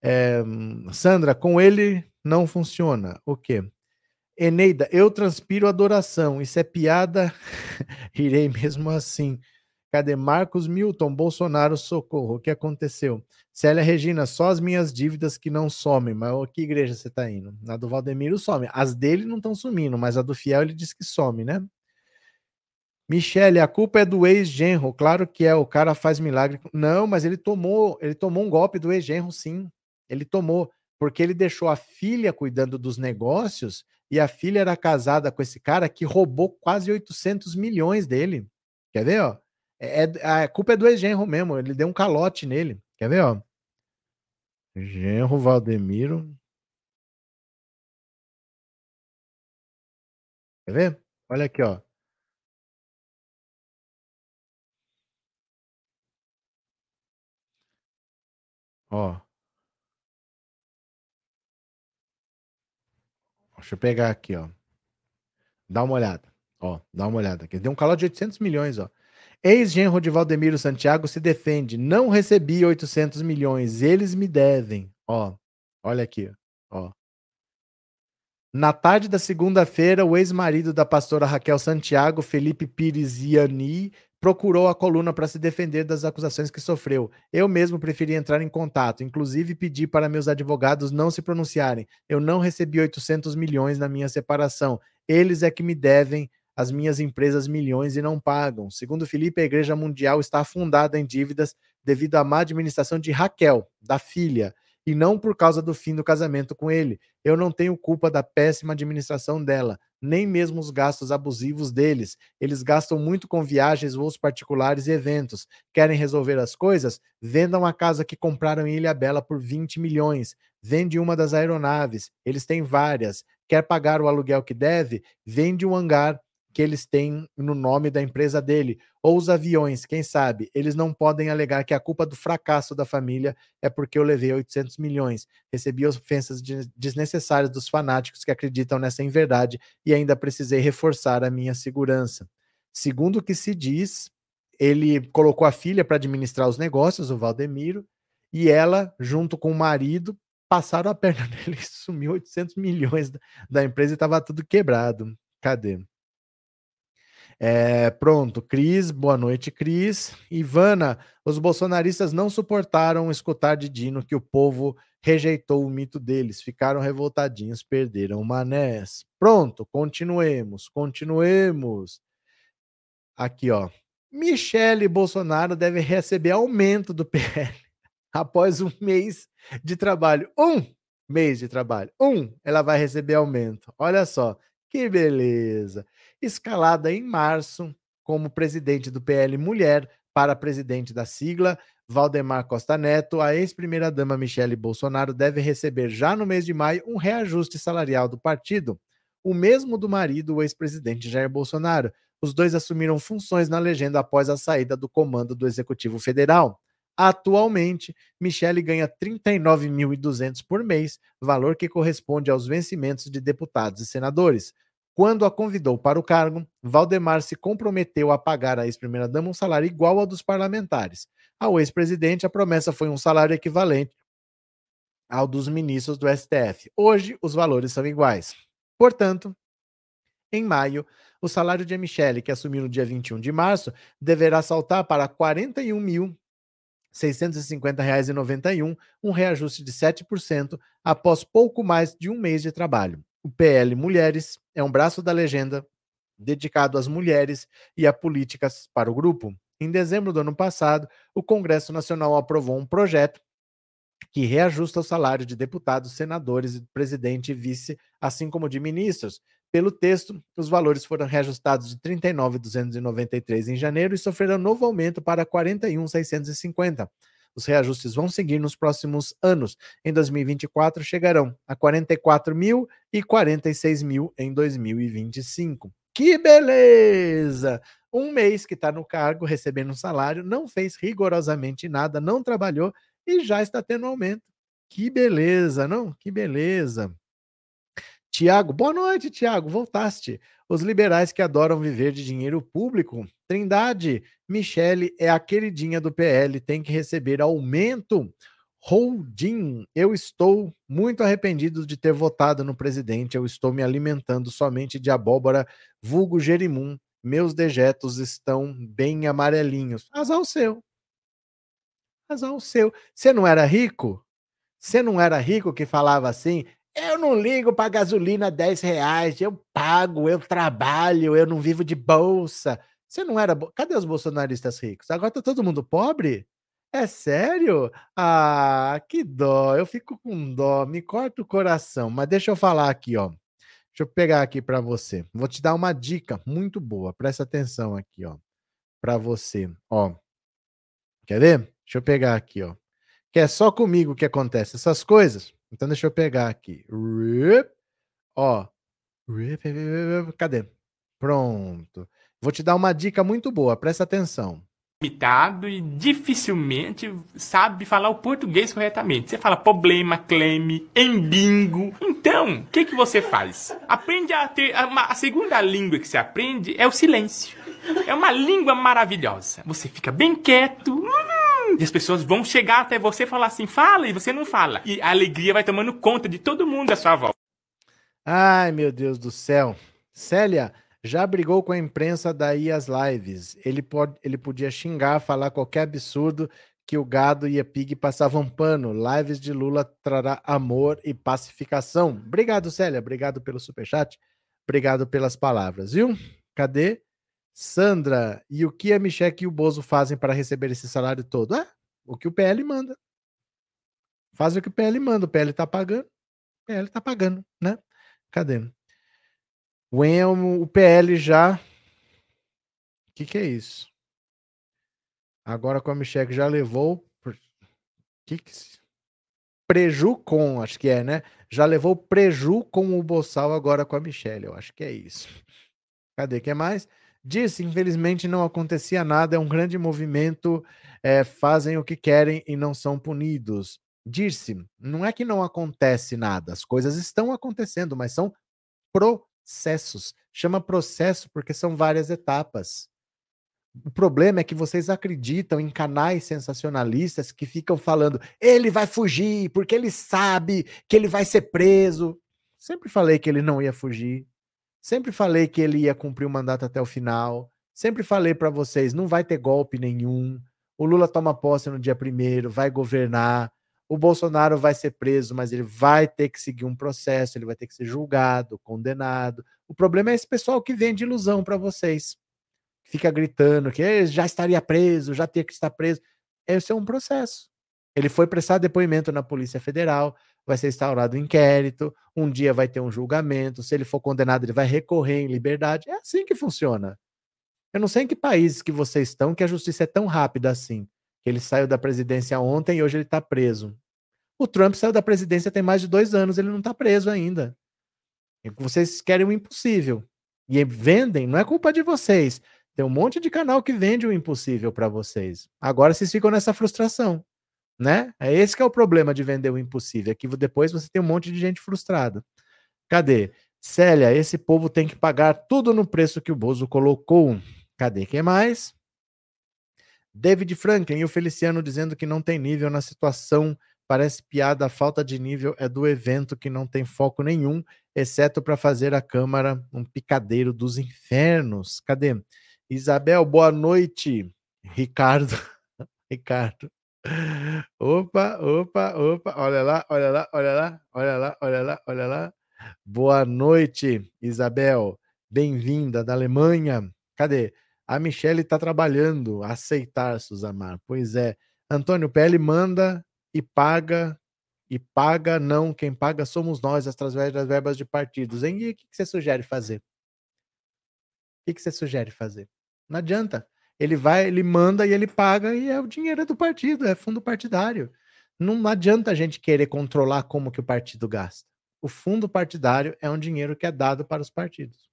É, Sandra, com ele não funciona. O quê? Eneida, eu transpiro adoração. Isso é piada. [LAUGHS] Irei mesmo assim. Cadê Marcos Milton? Bolsonaro, socorro. O que aconteceu? Célia Regina, só as minhas dívidas que não somem. Mas que igreja você está indo? Na do Valdemiro some. As dele não estão sumindo, mas a do fiel ele diz que some, né? Michele, a culpa é do ex-genro. Claro que é, o cara faz milagre. Não, mas ele tomou, ele tomou um golpe do ex-genro, sim. Ele tomou, porque ele deixou a filha cuidando dos negócios e a filha era casada com esse cara que roubou quase 800 milhões dele. Quer ver, ó? É, é a culpa é do ex-genro mesmo, ele deu um calote nele. Quer ver, ó? Genro Valdemiro. Quer ver? Olha aqui, ó. Ó. Deixa eu pegar aqui, ó. Dá uma olhada. Ó, dá uma olhada aqui. Deu um calote de 800 milhões, ó. Ex-genro de Valdemiro Santiago se defende. Não recebi 800 milhões. Eles me devem. Ó, olha aqui. Ó. Na tarde da segunda-feira, o ex-marido da pastora Raquel Santiago, Felipe Pires Iani, procurou a coluna para se defender das acusações que sofreu. Eu mesmo preferi entrar em contato, inclusive pedi para meus advogados não se pronunciarem. Eu não recebi 800 milhões na minha separação. Eles é que me devem as minhas empresas milhões e não pagam. Segundo Felipe, a Igreja Mundial está afundada em dívidas devido à má administração de Raquel, da filha e não por causa do fim do casamento com ele. Eu não tenho culpa da péssima administração dela, nem mesmo os gastos abusivos deles. Eles gastam muito com viagens, voos particulares e eventos. Querem resolver as coisas? Vendam a casa que compraram em Ilha Bela por 20 milhões. Vende uma das aeronaves. Eles têm várias. Quer pagar o aluguel que deve? Vende um hangar que eles têm no nome da empresa dele, ou os aviões, quem sabe, eles não podem alegar que a culpa do fracasso da família é porque eu levei 800 milhões, recebi ofensas desnecessárias dos fanáticos que acreditam nessa inverdade e ainda precisei reforçar a minha segurança. Segundo o que se diz, ele colocou a filha para administrar os negócios, o Valdemiro, e ela, junto com o marido, passaram a perna [LAUGHS] dele e sumiu 800 milhões da empresa e estava tudo quebrado. Cadê? É, pronto, Cris, boa noite, Cris. Ivana, os bolsonaristas não suportaram escutar de Dino que o povo rejeitou o mito deles, ficaram revoltadinhos, perderam manés. Pronto, continuemos, continuemos. Aqui, ó. Michele Bolsonaro deve receber aumento do PL [LAUGHS] após um mês de trabalho. Um mês de trabalho. Um, ela vai receber aumento. Olha só, que beleza escalada em março como presidente do PL Mulher para presidente da sigla, Valdemar Costa Neto, a ex-primeira-dama Michele Bolsonaro deve receber já no mês de maio um reajuste salarial do partido, o mesmo do marido, o ex-presidente Jair Bolsonaro. Os dois assumiram funções na legenda após a saída do comando do Executivo Federal. Atualmente, Michele ganha 39.200 por mês, valor que corresponde aos vencimentos de deputados e senadores. Quando a convidou para o cargo, Valdemar se comprometeu a pagar à ex-primeira-dama um salário igual ao dos parlamentares. Ao ex-presidente, a promessa foi um salário equivalente ao dos ministros do STF. Hoje, os valores são iguais. Portanto, em maio, o salário de Michele, que assumiu no dia 21 de março, deverá saltar para R$ 41.650,91, um reajuste de 7% após pouco mais de um mês de trabalho. O PL Mulheres é um braço da legenda dedicado às mulheres e a políticas para o grupo. Em dezembro do ano passado, o Congresso Nacional aprovou um projeto que reajusta o salário de deputados, senadores, presidente e vice, assim como de ministros. Pelo texto, os valores foram reajustados de 39.293 em janeiro e sofreram novo aumento para 41.650. Os reajustes vão seguir nos próximos anos. Em 2024, chegarão a 44 mil e 46 mil em 2025. Que beleza! Um mês que está no cargo, recebendo um salário, não fez rigorosamente nada, não trabalhou e já está tendo aumento. Que beleza, não? Que beleza. Tiago, boa noite, Tiago. Voltaste. Os liberais que adoram viver de dinheiro público. Trindade, Michele é a queridinha do PL, tem que receber aumento. Holding, eu estou muito arrependido de ter votado no presidente. Eu estou me alimentando somente de abóbora, vulgo gerimum. Meus dejetos estão bem amarelinhos. Azar o seu. Azar o seu. Você não era rico? Você não era rico que falava assim? Eu não ligo para gasolina 10 reais, eu pago, eu trabalho, eu não vivo de bolsa. Você não era. Cadê os bolsonaristas ricos? Agora tá todo mundo pobre? É sério? Ah, que dó. Eu fico com dó, me corta o coração. Mas deixa eu falar aqui, ó. Deixa eu pegar aqui para você. Vou te dar uma dica muito boa. Presta atenção aqui, ó. Para você, ó. Quer ver? Deixa eu pegar aqui, ó. Que é só comigo que acontece essas coisas. Então deixa eu pegar aqui. Ó. Cadê? Pronto. Vou te dar uma dica muito boa, presta atenção. Limitado e dificilmente sabe falar o português corretamente. Você fala problema, cleme, embingo. Então, o que, que você faz? Aprende a ter. Uma, a segunda língua que você aprende é o silêncio. É uma língua maravilhosa. Você fica bem quieto. Hum, e as pessoas vão chegar até você e falar assim, fala, e você não fala. E a alegria vai tomando conta de todo mundo à sua volta. Ai, meu Deus do céu. Célia, já brigou com a imprensa daí as lives. Ele, pode, ele podia xingar, falar qualquer absurdo que o gado e a pig passavam pano. Lives de Lula trará amor e pacificação. Obrigado, Célia. Obrigado pelo superchat. Obrigado pelas palavras, viu? Cadê? Sandra, e o que a Michelle e o Bozo fazem para receber esse salário todo? É, o que o PL manda. Faz o que o PL manda. O PL tá pagando. O PL tá pagando, né? Cadê? O, o PL já. O que, que é isso? Agora com a Michelle já levou. Que que... Preju com, acho que é, né? Já levou preju com o Boçal agora com a Michelle. Eu acho que é isso. Cadê? que mais? Disse, infelizmente não acontecia nada, é um grande movimento, é, fazem o que querem e não são punidos. Disse, não é que não acontece nada, as coisas estão acontecendo, mas são processos. Chama processo porque são várias etapas. O problema é que vocês acreditam em canais sensacionalistas que ficam falando, ele vai fugir porque ele sabe que ele vai ser preso. Sempre falei que ele não ia fugir. Sempre falei que ele ia cumprir o mandato até o final. Sempre falei para vocês: não vai ter golpe nenhum. O Lula toma posse no dia primeiro, vai governar. O Bolsonaro vai ser preso, mas ele vai ter que seguir um processo, ele vai ter que ser julgado, condenado. O problema é esse pessoal que vende ilusão para vocês. Fica gritando que já estaria preso, já teria que estar preso. Esse é um processo. Ele foi prestar depoimento na Polícia Federal, vai ser instaurado um inquérito, um dia vai ter um julgamento, se ele for condenado, ele vai recorrer em liberdade. É assim que funciona. Eu não sei em que países que vocês estão que a justiça é tão rápida assim. Ele saiu da presidência ontem e hoje ele está preso. O Trump saiu da presidência tem mais de dois anos, ele não está preso ainda. Vocês querem o impossível. E vendem, não é culpa de vocês. Tem um monte de canal que vende o impossível para vocês. Agora vocês ficam nessa frustração né? É esse que é o problema de vender o impossível, é que depois você tem um monte de gente frustrada. Cadê? Célia, esse povo tem que pagar tudo no preço que o Bozo colocou. Cadê? Quem mais? David Franklin e o Feliciano dizendo que não tem nível na situação Parece piada, a falta de nível é do evento que não tem foco nenhum, exceto para fazer a Câmara um picadeiro dos infernos. Cadê? Isabel, boa noite. Ricardo. [LAUGHS] Ricardo. Opa, opa, opa. Olha lá, olha lá, olha lá, olha lá, olha lá, olha lá. Boa noite, Isabel. Bem-vinda da Alemanha. Cadê? A Michelle está trabalhando. Aceitar, Suzamar. Pois é. Antônio PL manda e paga. E paga, não. Quem paga somos nós, através das verbas de partidos. Hein? E o que você sugere fazer? O que você sugere fazer? Não adianta. Ele vai, ele manda e ele paga e é o dinheiro do partido, é fundo partidário. Não adianta a gente querer controlar como que o partido gasta. O fundo partidário é um dinheiro que é dado para os partidos.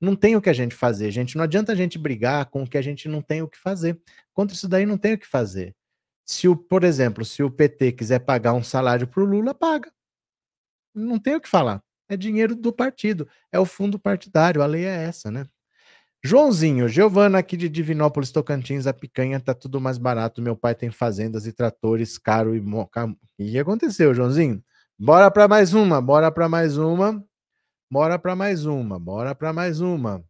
Não tem o que a gente fazer, gente. Não adianta a gente brigar com o que a gente não tem o que fazer. Contra isso daí não tem o que fazer. Se o, por exemplo, se o PT quiser pagar um salário para o Lula, paga. Não tem o que falar. É dinheiro do partido, é o fundo partidário, a lei é essa, né? Joãozinho, Giovana aqui de Divinópolis, Tocantins, a picanha tá tudo mais barato. Meu pai tem fazendas e tratores caro e moca. Que aconteceu, Joãozinho? Bora para mais uma, bora para mais uma. Bora para mais uma, bora para mais uma.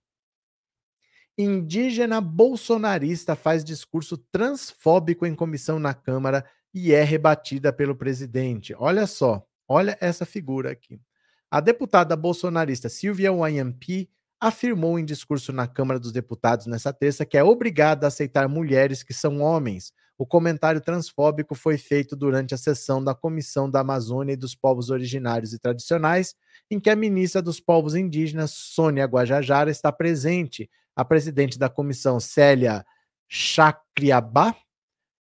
Indígena bolsonarista faz discurso transfóbico em comissão na Câmara e é rebatida pelo presidente. Olha só, olha essa figura aqui. A deputada bolsonarista Silvia Wayampi afirmou em discurso na Câmara dos Deputados nessa terça que é obrigada a aceitar mulheres que são homens. O comentário transfóbico foi feito durante a sessão da Comissão da Amazônia e dos Povos Originários e Tradicionais, em que a ministra dos Povos Indígenas, Sônia Guajajara, está presente. A presidente da comissão, Célia Chacriabá,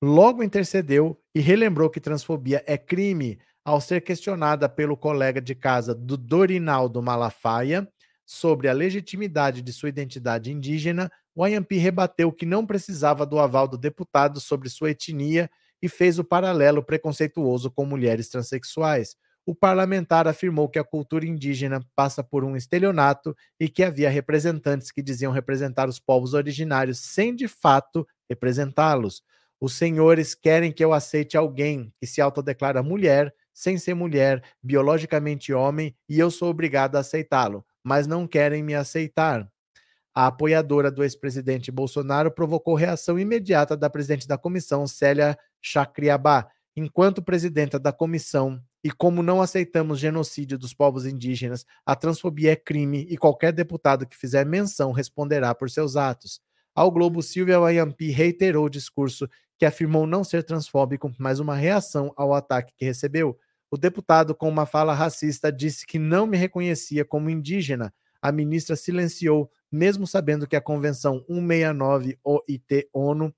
logo intercedeu e relembrou que transfobia é crime ao ser questionada pelo colega de casa do Dorinaldo Malafaia sobre a legitimidade de sua identidade indígena, o Ayampi rebateu que não precisava do aval do deputado sobre sua etnia e fez o paralelo preconceituoso com mulheres transexuais. O parlamentar afirmou que a cultura indígena passa por um estelionato e que havia representantes que diziam representar os povos originários sem de fato representá-los. Os senhores querem que eu aceite alguém que se autodeclara mulher, sem ser mulher, biologicamente homem, e eu sou obrigado a aceitá-lo mas não querem me aceitar. A apoiadora do ex-presidente Bolsonaro provocou reação imediata da presidente da comissão, Célia Chacriabá. Enquanto presidenta da comissão, e como não aceitamos genocídio dos povos indígenas, a transfobia é crime e qualquer deputado que fizer menção responderá por seus atos. Ao Globo, Silvia Wayampi reiterou o discurso que afirmou não ser transfóbico, mas uma reação ao ataque que recebeu. O deputado, com uma fala racista, disse que não me reconhecia como indígena. A ministra silenciou, mesmo sabendo que a Convenção 169 OIT ONU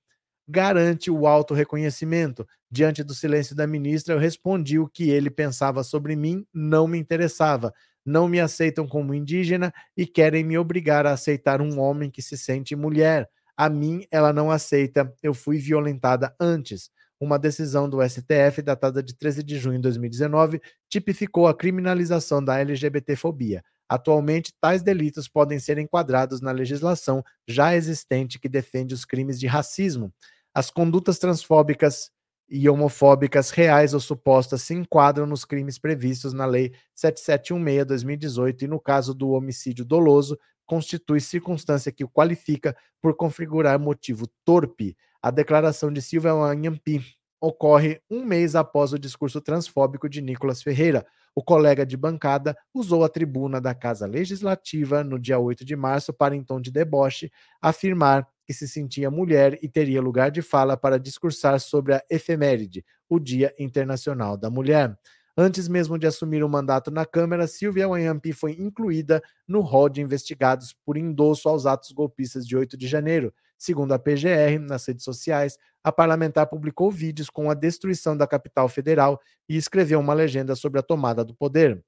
garante o auto-reconhecimento. Diante do silêncio da ministra, eu respondi o que ele pensava sobre mim, não me interessava. Não me aceitam como indígena e querem me obrigar a aceitar um homem que se sente mulher. A mim, ela não aceita. Eu fui violentada antes uma decisão do STF datada de 13 de junho de 2019 tipificou a criminalização da LGBTfobia. Atualmente, tais delitos podem ser enquadrados na legislação já existente que defende os crimes de racismo. As condutas transfóbicas e homofóbicas reais ou supostas se enquadram nos crimes previstos na Lei 7716/2018 e no caso do homicídio doloso constitui circunstância que o qualifica por configurar motivo torpe. A declaração de Silvia Wanhampi ocorre um mês após o discurso transfóbico de Nicolas Ferreira. O colega de bancada usou a tribuna da Casa Legislativa no dia 8 de março para, em tom de deboche, afirmar que se sentia mulher e teria lugar de fala para discursar sobre a efeméride, o Dia Internacional da Mulher. Antes mesmo de assumir o mandato na Câmara, Silvia Wanhampi foi incluída no rol de investigados por endosso aos atos golpistas de 8 de janeiro. Segundo a PGR, nas redes sociais, a parlamentar publicou vídeos com a destruição da capital federal e escreveu uma legenda sobre a tomada do poder.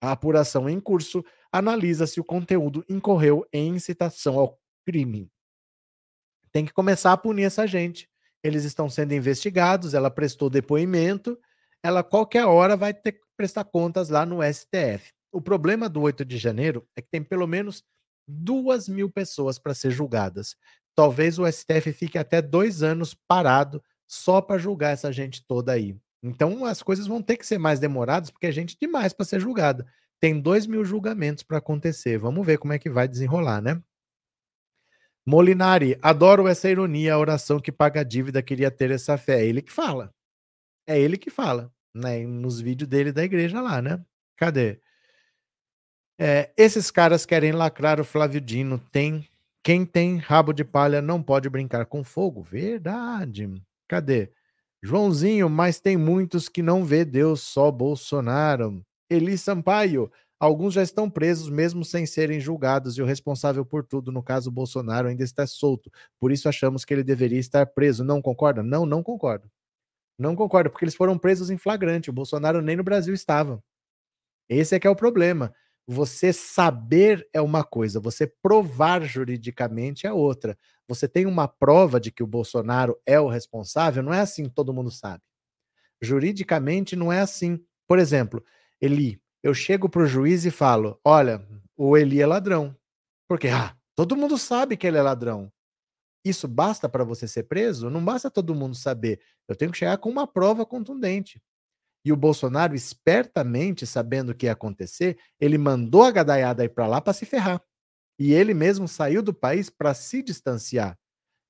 A apuração em curso analisa se o conteúdo incorreu em incitação ao crime. Tem que começar a punir essa gente. Eles estão sendo investigados, ela prestou depoimento, ela qualquer hora vai ter que prestar contas lá no STF. O problema do 8 de janeiro é que tem pelo menos duas mil pessoas para ser julgadas. Talvez o STF fique até dois anos parado só para julgar essa gente toda aí. Então as coisas vão ter que ser mais demoradas, porque é gente demais para ser julgada. Tem dois mil julgamentos para acontecer. Vamos ver como é que vai desenrolar, né? Molinari, adoro essa ironia, a oração que paga a dívida, queria ter essa fé. É ele que fala. É ele que fala, né? Nos vídeos dele da igreja lá, né? Cadê? É, esses caras querem lacrar o Flávio Dino. Tem quem tem rabo de palha não pode brincar com fogo. Verdade. Cadê? Joãozinho, mas tem muitos que não vê Deus, só Bolsonaro. Eli Sampaio, alguns já estão presos mesmo sem serem julgados e o responsável por tudo, no caso Bolsonaro, ainda está solto. Por isso achamos que ele deveria estar preso. Não concorda? Não, não concordo. Não concordo, porque eles foram presos em flagrante. O Bolsonaro nem no Brasil estava. Esse é que é o problema. Você saber é uma coisa, você provar juridicamente é outra. Você tem uma prova de que o Bolsonaro é o responsável, não é assim, todo mundo sabe. Juridicamente não é assim. Por exemplo, Eli, eu chego para o juiz e falo: olha, o Eli é ladrão. Porque, ah, todo mundo sabe que ele é ladrão. Isso basta para você ser preso? Não basta todo mundo saber. Eu tenho que chegar com uma prova contundente. E o Bolsonaro, espertamente, sabendo o que ia acontecer, ele mandou a gadaiada ir para lá para se ferrar. E ele mesmo saiu do país para se distanciar.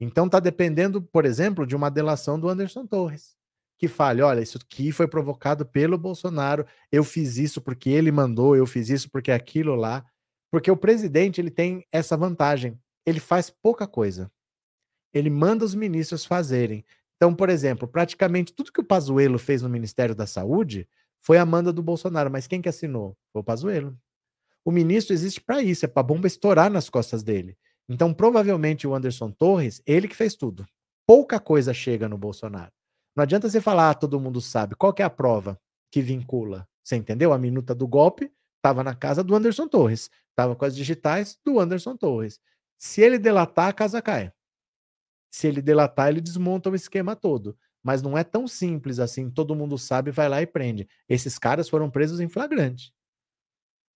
Então está dependendo, por exemplo, de uma delação do Anderson Torres, que fale: olha, isso aqui foi provocado pelo Bolsonaro, eu fiz isso porque ele mandou, eu fiz isso porque aquilo lá. Porque o presidente ele tem essa vantagem. Ele faz pouca coisa. Ele manda os ministros fazerem. Então, por exemplo, praticamente tudo que o Pazuello fez no Ministério da Saúde foi a manda do Bolsonaro, mas quem que assinou? Foi o Pazuello. O ministro existe para isso, é para a bomba estourar nas costas dele. Então, provavelmente o Anderson Torres, ele que fez tudo. Pouca coisa chega no Bolsonaro. Não adianta você falar, ah, todo mundo sabe. Qual que é a prova que vincula? Você entendeu? A minuta do golpe estava na casa do Anderson Torres, estava com as digitais do Anderson Torres. Se ele delatar, a casa cai se ele delatar, ele desmonta o esquema todo. Mas não é tão simples assim, todo mundo sabe, vai lá e prende. Esses caras foram presos em flagrante.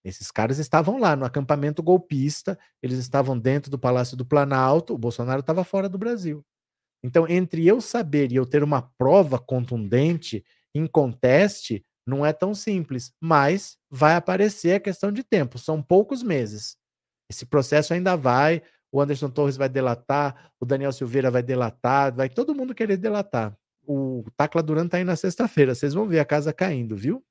Esses caras estavam lá no acampamento golpista, eles estavam dentro do Palácio do Planalto, o Bolsonaro estava fora do Brasil. Então, entre eu saber e eu ter uma prova contundente, em conteste, não é tão simples, mas vai aparecer a questão de tempo, são poucos meses. Esse processo ainda vai, o Anderson Torres vai delatar, o Daniel Silveira vai delatar, vai todo mundo querer delatar. O Tacla Duran tá aí na sexta-feira, vocês vão ver a casa caindo, viu?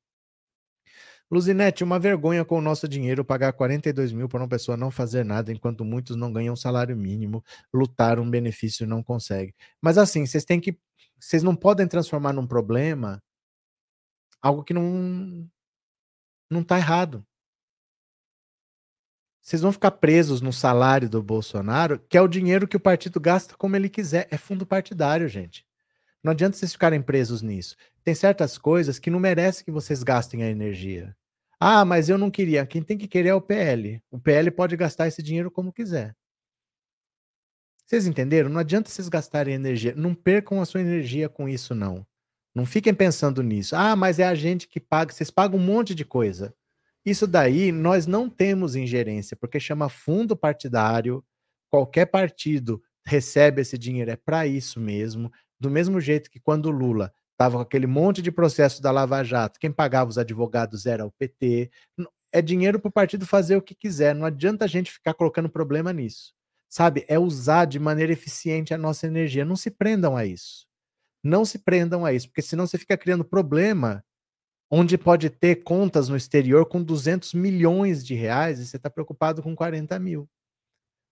Luzinete, uma vergonha com o nosso dinheiro pagar 42 mil para uma pessoa não fazer nada, enquanto muitos não ganham salário mínimo, lutar um benefício não consegue. Mas assim, vocês têm que. Vocês não podem transformar num problema algo que não. Não está errado. Vocês vão ficar presos no salário do Bolsonaro, que é o dinheiro que o partido gasta como ele quiser. É fundo partidário, gente. Não adianta vocês ficarem presos nisso. Tem certas coisas que não merece que vocês gastem a energia. Ah, mas eu não queria. Quem tem que querer é o PL. O PL pode gastar esse dinheiro como quiser. Vocês entenderam? Não adianta vocês gastarem energia. Não percam a sua energia com isso, não. Não fiquem pensando nisso. Ah, mas é a gente que paga. Vocês pagam um monte de coisa. Isso daí nós não temos ingerência, porque chama fundo partidário. Qualquer partido recebe esse dinheiro, é para isso mesmo. Do mesmo jeito que quando Lula estava com aquele monte de processo da Lava Jato, quem pagava os advogados era o PT. É dinheiro para o partido fazer o que quiser, não adianta a gente ficar colocando problema nisso. Sabe? É usar de maneira eficiente a nossa energia. Não se prendam a isso. Não se prendam a isso, porque senão você fica criando problema onde pode ter contas no exterior com 200 milhões de reais e você está preocupado com 40 mil.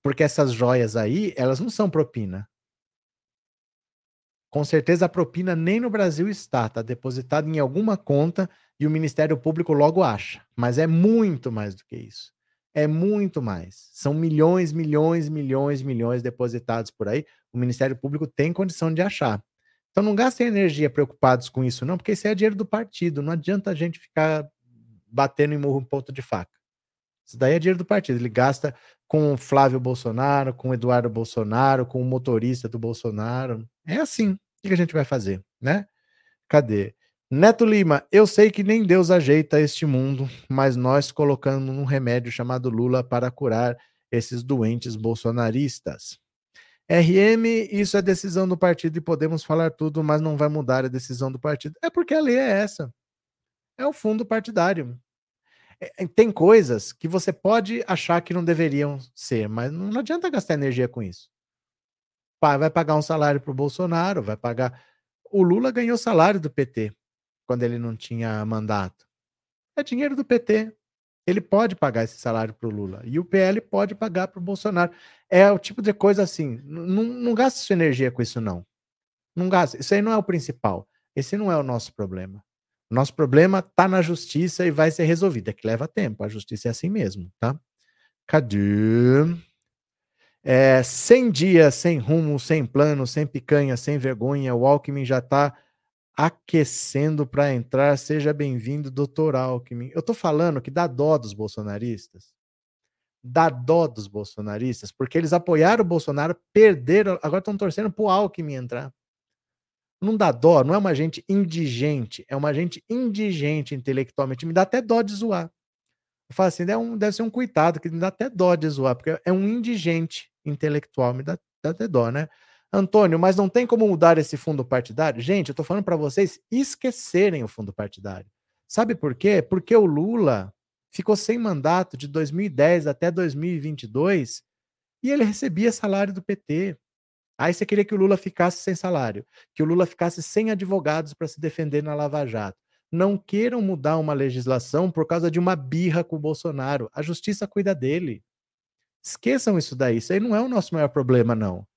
Porque essas joias aí, elas não são propina. Com certeza a propina nem no Brasil está, está depositada em alguma conta e o Ministério Público logo acha. Mas é muito mais do que isso. É muito mais. São milhões, milhões, milhões, milhões depositados por aí. O Ministério Público tem condição de achar. Então não gastem energia preocupados com isso, não, porque esse é dinheiro do partido. Não adianta a gente ficar batendo em murro em ponto de faca. Isso daí é dinheiro do partido. Ele gasta com o Flávio Bolsonaro, com o Eduardo Bolsonaro, com o motorista do Bolsonaro. É assim. O que a gente vai fazer, né? Cadê? Neto Lima, eu sei que nem Deus ajeita este mundo, mas nós colocamos um remédio chamado Lula para curar esses doentes bolsonaristas. RM, isso é decisão do partido e podemos falar tudo, mas não vai mudar a decisão do partido. É porque a lei é essa. É o fundo partidário. É, é tem coisas que você pode achar que não deveriam ser, mas não adianta gastar energia com isso. Vai pagar um salário para o Bolsonaro, vai pagar. O Lula ganhou salário do PT quando ele não tinha mandato. É dinheiro do PT. Ele pode pagar esse salário para o Lula. E o PL pode pagar para o Bolsonaro. É o tipo de coisa assim. Não, gaste sua energia com isso, não. Não gaste. Isso aí não é o principal. Esse não é o nosso problema. Nosso problema está na justiça e vai ser resolvido. É que leva tempo. A justiça é assim mesmo, tá? Cadê? É, 100 dias sem rumo, sem plano, sem picanha, sem vergonha. O Alckmin já está aquecendo para entrar. Seja bem-vindo, doutor Alckmin. Eu estou falando que dá dó dos bolsonaristas. Dá dó dos bolsonaristas, porque eles apoiaram o Bolsonaro, perderam, agora estão torcendo para o Alckmin entrar. Não dá dó, não é uma gente indigente, é uma gente indigente intelectualmente. Me dá até dó de zoar. Eu falo assim, deve, um, deve ser um coitado, que me dá até dó de zoar, porque é um indigente intelectual, me dá, dá até dó, né? Antônio, mas não tem como mudar esse fundo partidário? Gente, eu estou falando para vocês esquecerem o fundo partidário. Sabe por quê? Porque o Lula ficou sem mandato de 2010 até 2022 e ele recebia salário do PT. Aí você queria que o Lula ficasse sem salário, que o Lula ficasse sem advogados para se defender na Lava Jato. Não queiram mudar uma legislação por causa de uma birra com o Bolsonaro. A justiça cuida dele. Esqueçam isso daí. Isso aí não é o nosso maior problema, não.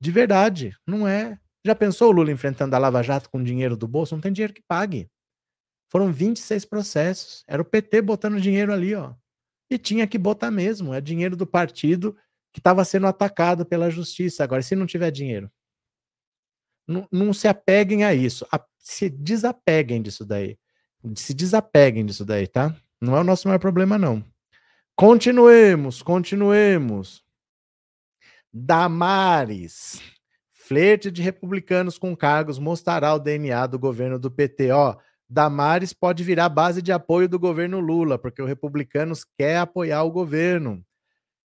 De verdade, não é. Já pensou o Lula enfrentando a Lava Jato com dinheiro do bolso? Não tem dinheiro que pague. Foram 26 processos. Era o PT botando dinheiro ali, ó. E tinha que botar mesmo. É dinheiro do partido que estava sendo atacado pela justiça. Agora, se não tiver dinheiro, não, não se apeguem a isso. A, se desapeguem disso daí. Se desapeguem disso daí, tá? Não é o nosso maior problema, não. Continuemos, continuemos. Damares. Flerte de republicanos com cargos mostrará o DNA do governo do PT. Ó, Damares pode virar base de apoio do governo Lula, porque os republicanos quer apoiar o governo.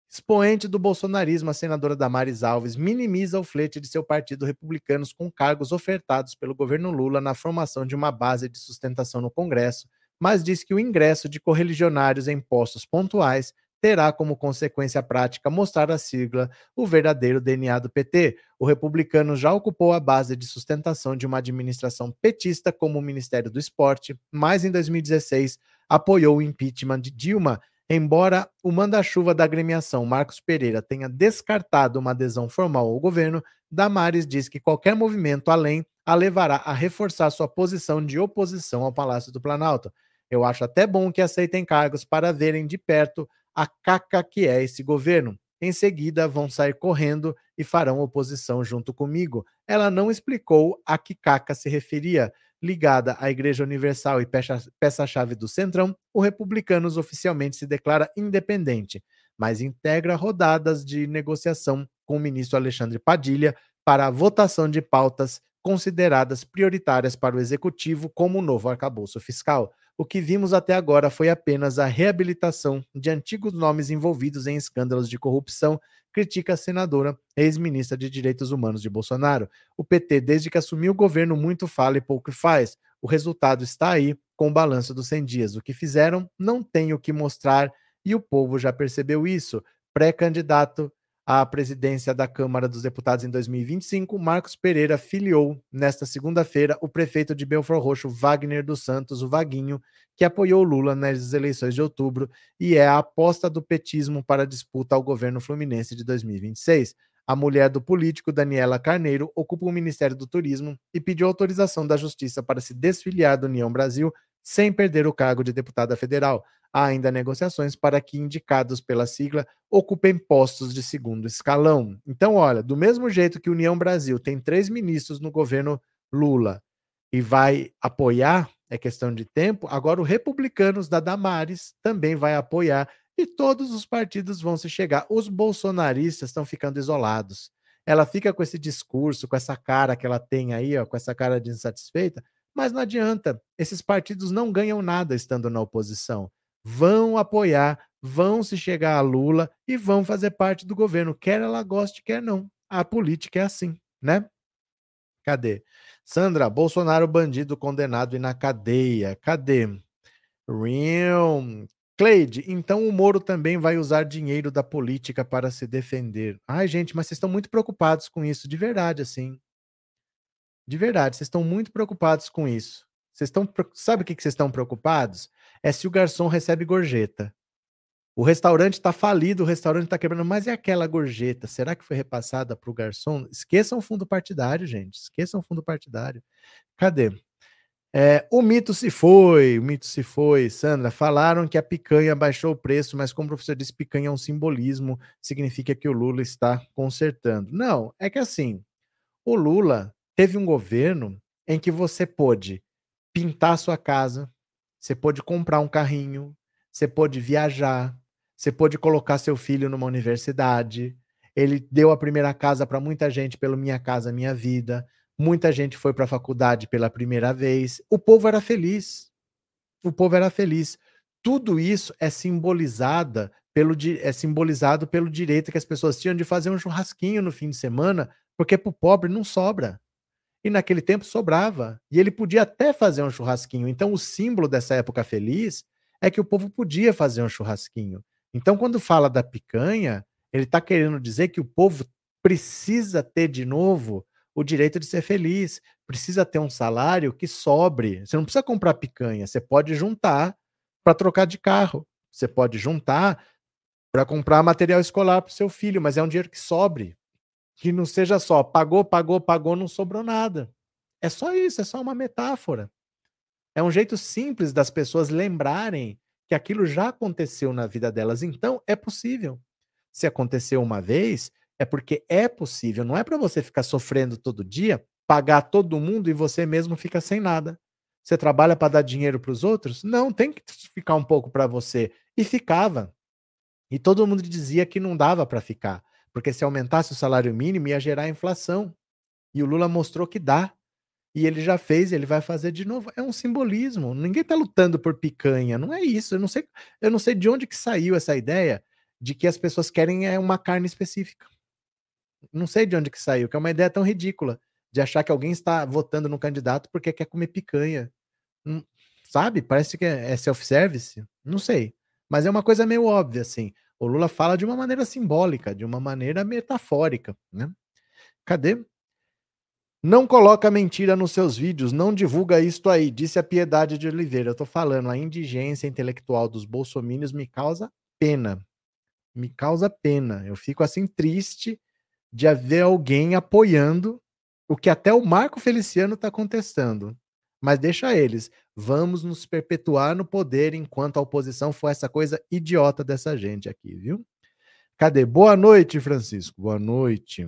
Expoente do bolsonarismo, a senadora Damares Alves minimiza o flete de seu partido republicanos com cargos ofertados pelo governo Lula na formação de uma base de sustentação no Congresso, mas diz que o ingresso de correligionários em postos pontuais terá como consequência prática mostrar a sigla o verdadeiro DNA do PT. O republicano já ocupou a base de sustentação de uma administração petista como o Ministério do Esporte, mas em 2016 apoiou o impeachment de Dilma. Embora o manda-chuva da agremiação Marcos Pereira tenha descartado uma adesão formal ao governo, Damares diz que qualquer movimento além a levará a reforçar sua posição de oposição ao Palácio do Planalto. Eu acho até bom que aceitem cargos para verem de perto a caca que é esse governo. Em seguida, vão sair correndo e farão oposição junto comigo. Ela não explicou a que caca se referia. Ligada à Igreja Universal e peça-chave do Centrão, o Republicanos oficialmente se declara independente, mas integra rodadas de negociação com o ministro Alexandre Padilha para a votação de pautas consideradas prioritárias para o executivo, como o novo arcabouço fiscal. O que vimos até agora foi apenas a reabilitação de antigos nomes envolvidos em escândalos de corrupção, critica a senadora, ex-ministra de Direitos Humanos de Bolsonaro. O PT, desde que assumiu o governo, muito fala e pouco faz. O resultado está aí com o balanço dos 100 dias. O que fizeram não tem o que mostrar e o povo já percebeu isso. Pré-candidato à presidência da Câmara dos Deputados em 2025, Marcos Pereira filiou nesta segunda-feira o prefeito de Belfort Roxo, Wagner dos Santos, o Vaguinho, que apoiou Lula nas eleições de outubro e é a aposta do petismo para a disputa ao governo fluminense de 2026. A mulher do político Daniela Carneiro ocupa o Ministério do Turismo e pediu autorização da Justiça para se desfiliar da União Brasil sem perder o cargo de deputada federal. Há ainda negociações para que indicados pela sigla ocupem postos de segundo escalão. Então, olha, do mesmo jeito que União Brasil tem três ministros no governo Lula e vai apoiar, é questão de tempo, agora o Republicanos da Damares também vai apoiar e todos os partidos vão se chegar. Os bolsonaristas estão ficando isolados. Ela fica com esse discurso, com essa cara que ela tem aí, ó, com essa cara de insatisfeita, mas não adianta. Esses partidos não ganham nada estando na oposição vão apoiar, vão se chegar a Lula e vão fazer parte do governo, quer ela goste, quer não. A política é assim, né? Cadê? Sandra, Bolsonaro bandido condenado e na cadeia. Cadê? Real. Cleide, então o Moro também vai usar dinheiro da política para se defender. Ai, gente, mas vocês estão muito preocupados com isso, de verdade, assim. De verdade, vocês estão muito preocupados com isso. Vocês estão, sabe o que vocês estão preocupados? É se o garçom recebe gorjeta. O restaurante está falido, o restaurante está quebrando, mas é aquela gorjeta. Será que foi repassada para o garçom? Esqueçam o fundo partidário, gente. Esqueçam o fundo partidário. Cadê? É, o mito se foi, o mito se foi. Sandra, falaram que a picanha baixou o preço, mas como o professor disse, picanha é um simbolismo, significa que o Lula está consertando. Não, é que assim, o Lula teve um governo em que você pôde pintar sua casa, você pôde comprar um carrinho, você pôde viajar, você pôde colocar seu filho numa universidade. Ele deu a primeira casa para muita gente pelo Minha Casa Minha Vida. Muita gente foi para a faculdade pela primeira vez. O povo era feliz. O povo era feliz. Tudo isso é simbolizada pelo é simbolizado pelo direito que as pessoas tinham de fazer um churrasquinho no fim de semana, porque para o pobre não sobra. E naquele tempo sobrava. E ele podia até fazer um churrasquinho. Então, o símbolo dessa época feliz é que o povo podia fazer um churrasquinho. Então, quando fala da picanha, ele está querendo dizer que o povo precisa ter de novo o direito de ser feliz, precisa ter um salário que sobre. Você não precisa comprar picanha, você pode juntar para trocar de carro, você pode juntar para comprar material escolar para o seu filho, mas é um dinheiro que sobre, que não seja só pagou, pagou, pagou, não sobrou nada. É só isso, é só uma metáfora. É um jeito simples das pessoas lembrarem que aquilo já aconteceu na vida delas. Então, é possível. Se aconteceu uma vez, é porque é possível. Não é para você ficar sofrendo todo dia, pagar todo mundo e você mesmo fica sem nada. Você trabalha para dar dinheiro para os outros? Não, tem que ficar um pouco para você. E ficava. E todo mundo dizia que não dava para ficar, porque se aumentasse o salário mínimo ia gerar inflação. E o Lula mostrou que dá. E ele já fez, ele vai fazer de novo. É um simbolismo. Ninguém está lutando por picanha. Não é isso. Eu não sei, eu não sei de onde que saiu essa ideia de que as pessoas querem é uma carne específica. Não sei de onde que saiu, que é uma ideia tão ridícula de achar que alguém está votando no candidato porque quer comer picanha. Hum, sabe? Parece que é, é self-service. Não sei. Mas é uma coisa meio óbvia, assim. O Lula fala de uma maneira simbólica, de uma maneira metafórica, né? Cadê? Não coloca mentira nos seus vídeos, não divulga isto aí, disse a Piedade de Oliveira. Eu tô falando, a indigência intelectual dos bolsomínios me causa pena. Me causa pena. Eu fico assim triste de haver alguém apoiando o que até o Marco Feliciano está contestando. Mas deixa eles. Vamos nos perpetuar no poder enquanto a oposição for essa coisa idiota dessa gente aqui, viu? Cadê? Boa noite, Francisco. Boa noite.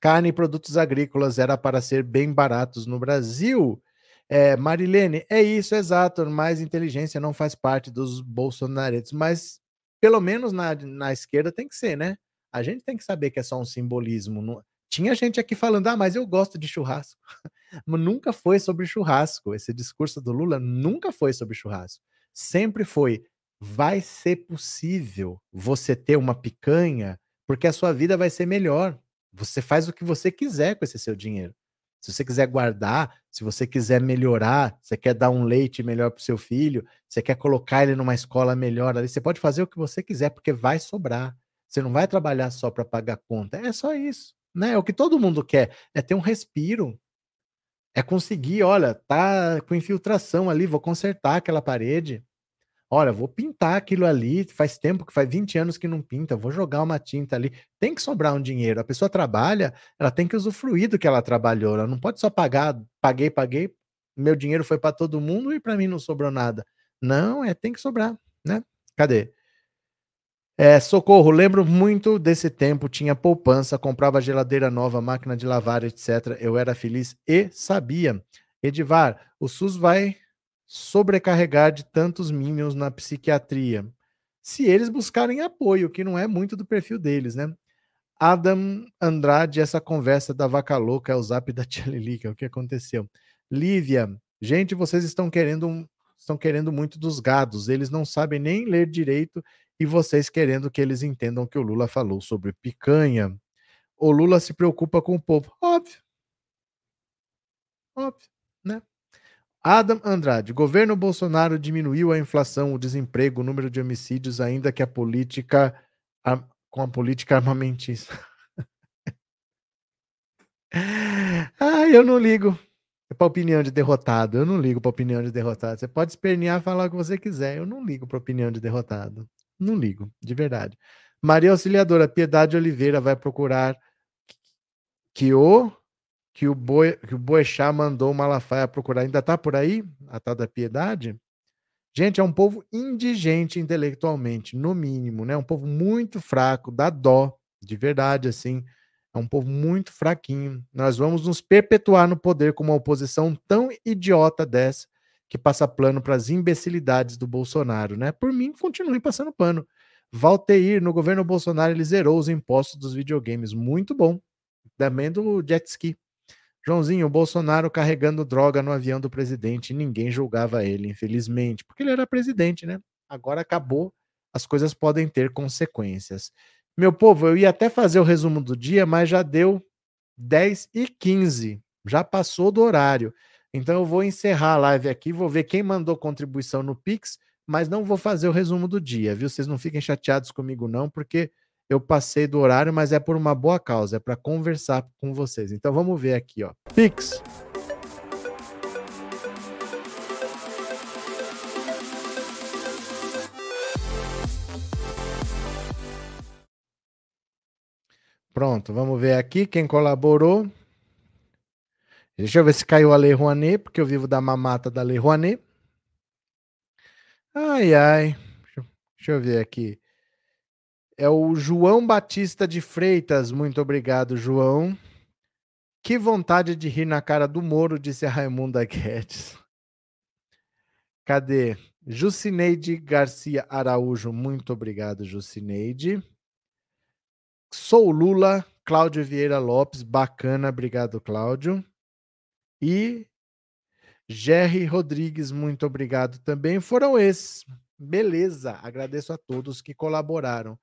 Carne e produtos agrícolas era para ser bem baratos no Brasil. É, Marilene, é isso, exato. Mais inteligência não faz parte dos bolsonaretes, mas pelo menos na, na esquerda tem que ser, né? A gente tem que saber que é só um simbolismo. Tinha gente aqui falando, ah, mas eu gosto de churrasco. [LAUGHS] nunca foi sobre churrasco. Esse discurso do Lula nunca foi sobre churrasco. Sempre foi, vai ser possível você ter uma picanha, porque a sua vida vai ser melhor. Você faz o que você quiser com esse seu dinheiro. Se você quiser guardar, se você quiser melhorar, você quer dar um leite melhor para o seu filho, você quer colocar ele numa escola melhor ali, você pode fazer o que você quiser, porque vai sobrar. Você não vai trabalhar só para pagar conta. É só isso. Né? É o que todo mundo quer é ter um respiro. É conseguir, olha, tá com infiltração ali, vou consertar aquela parede. Olha, vou pintar aquilo ali, faz tempo que faz 20 anos que não pinta, vou jogar uma tinta ali. Tem que sobrar um dinheiro. A pessoa trabalha, ela tem que usufruir do que ela trabalhou. Ela não pode só pagar, paguei, paguei, meu dinheiro foi para todo mundo e para mim não sobrou nada. Não, é tem que sobrar, né? Cadê? É, socorro, lembro muito desse tempo, tinha poupança, comprava geladeira nova, máquina de lavar, etc. Eu era feliz e sabia. Edivar, o SUS vai sobrecarregar de tantos minions na psiquiatria. Se eles buscarem apoio, que não é muito do perfil deles, né? Adam Andrade, essa conversa da vaca louca é o zap da [LAUGHS] Tia Lilica, o que aconteceu? Lívia, gente, vocês estão querendo estão querendo muito dos gados, eles não sabem nem ler direito e vocês querendo que eles entendam que o Lula falou sobre picanha. o Lula se preocupa com o povo. Óbvio. Óbvio, né? Adam Andrade, governo Bolsonaro diminuiu a inflação, o desemprego, o número de homicídios, ainda que a política com a política armamentista. [LAUGHS] ah, eu não ligo para opinião de derrotado. Eu não ligo para opinião de derrotado. Você pode espernear falar o que você quiser. Eu não ligo para opinião de derrotado. Não ligo, de verdade. Maria Auxiliadora, Piedade Oliveira vai procurar que o que o Boi, que o Boechat mandou o Malafaia procurar. Ainda tá por aí? A tal da Piedade? Gente, é um povo indigente intelectualmente, no mínimo, né? Um povo muito fraco, dá dó, de verdade, assim. É um povo muito fraquinho. Nós vamos nos perpetuar no poder com uma oposição tão idiota dessa que passa plano para as imbecilidades do Bolsonaro, né? Por mim, continuem passando pano. Valteir, no governo Bolsonaro, ele zerou os impostos dos videogames. Muito bom. Também do jet ski. Joãozinho, Bolsonaro carregando droga no avião do presidente, ninguém julgava ele, infelizmente, porque ele era presidente, né? Agora acabou, as coisas podem ter consequências. Meu povo, eu ia até fazer o resumo do dia, mas já deu 10 e 15. Já passou do horário. Então eu vou encerrar a live aqui, vou ver quem mandou contribuição no Pix, mas não vou fazer o resumo do dia, viu? Vocês não fiquem chateados comigo não, porque eu passei do horário, mas é por uma boa causa, é para conversar com vocês. Então vamos ver aqui, ó. Pix. Pronto, vamos ver aqui quem colaborou. Deixa eu ver se caiu a Lei Rouanet, porque eu vivo da mamata da Lei Rouanet. Ai, ai. Deixa eu ver aqui. É o João Batista de Freitas. Muito obrigado, João. Que vontade de rir na cara do Moro, disse a Raimunda Guedes. Cadê? Jucineide Garcia Araújo. Muito obrigado, Jucineide. Sou Lula, Cláudio Vieira Lopes, bacana, obrigado, Cláudio. E Jerry Rodrigues, muito obrigado também. Foram esses. Beleza, agradeço a todos que colaboraram.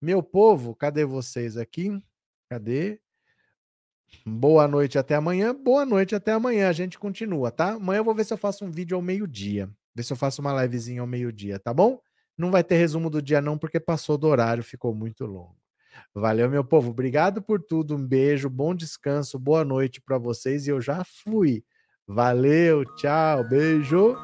Meu povo, cadê vocês aqui? Cadê? Boa noite até amanhã. Boa noite até amanhã. A gente continua, tá? Amanhã eu vou ver se eu faço um vídeo ao meio-dia. Ver se eu faço uma livezinha ao meio-dia, tá bom? Não vai ter resumo do dia, não, porque passou do horário, ficou muito longo. Valeu, meu povo. Obrigado por tudo. Um beijo, bom descanso, boa noite para vocês. E eu já fui. Valeu, tchau, beijo.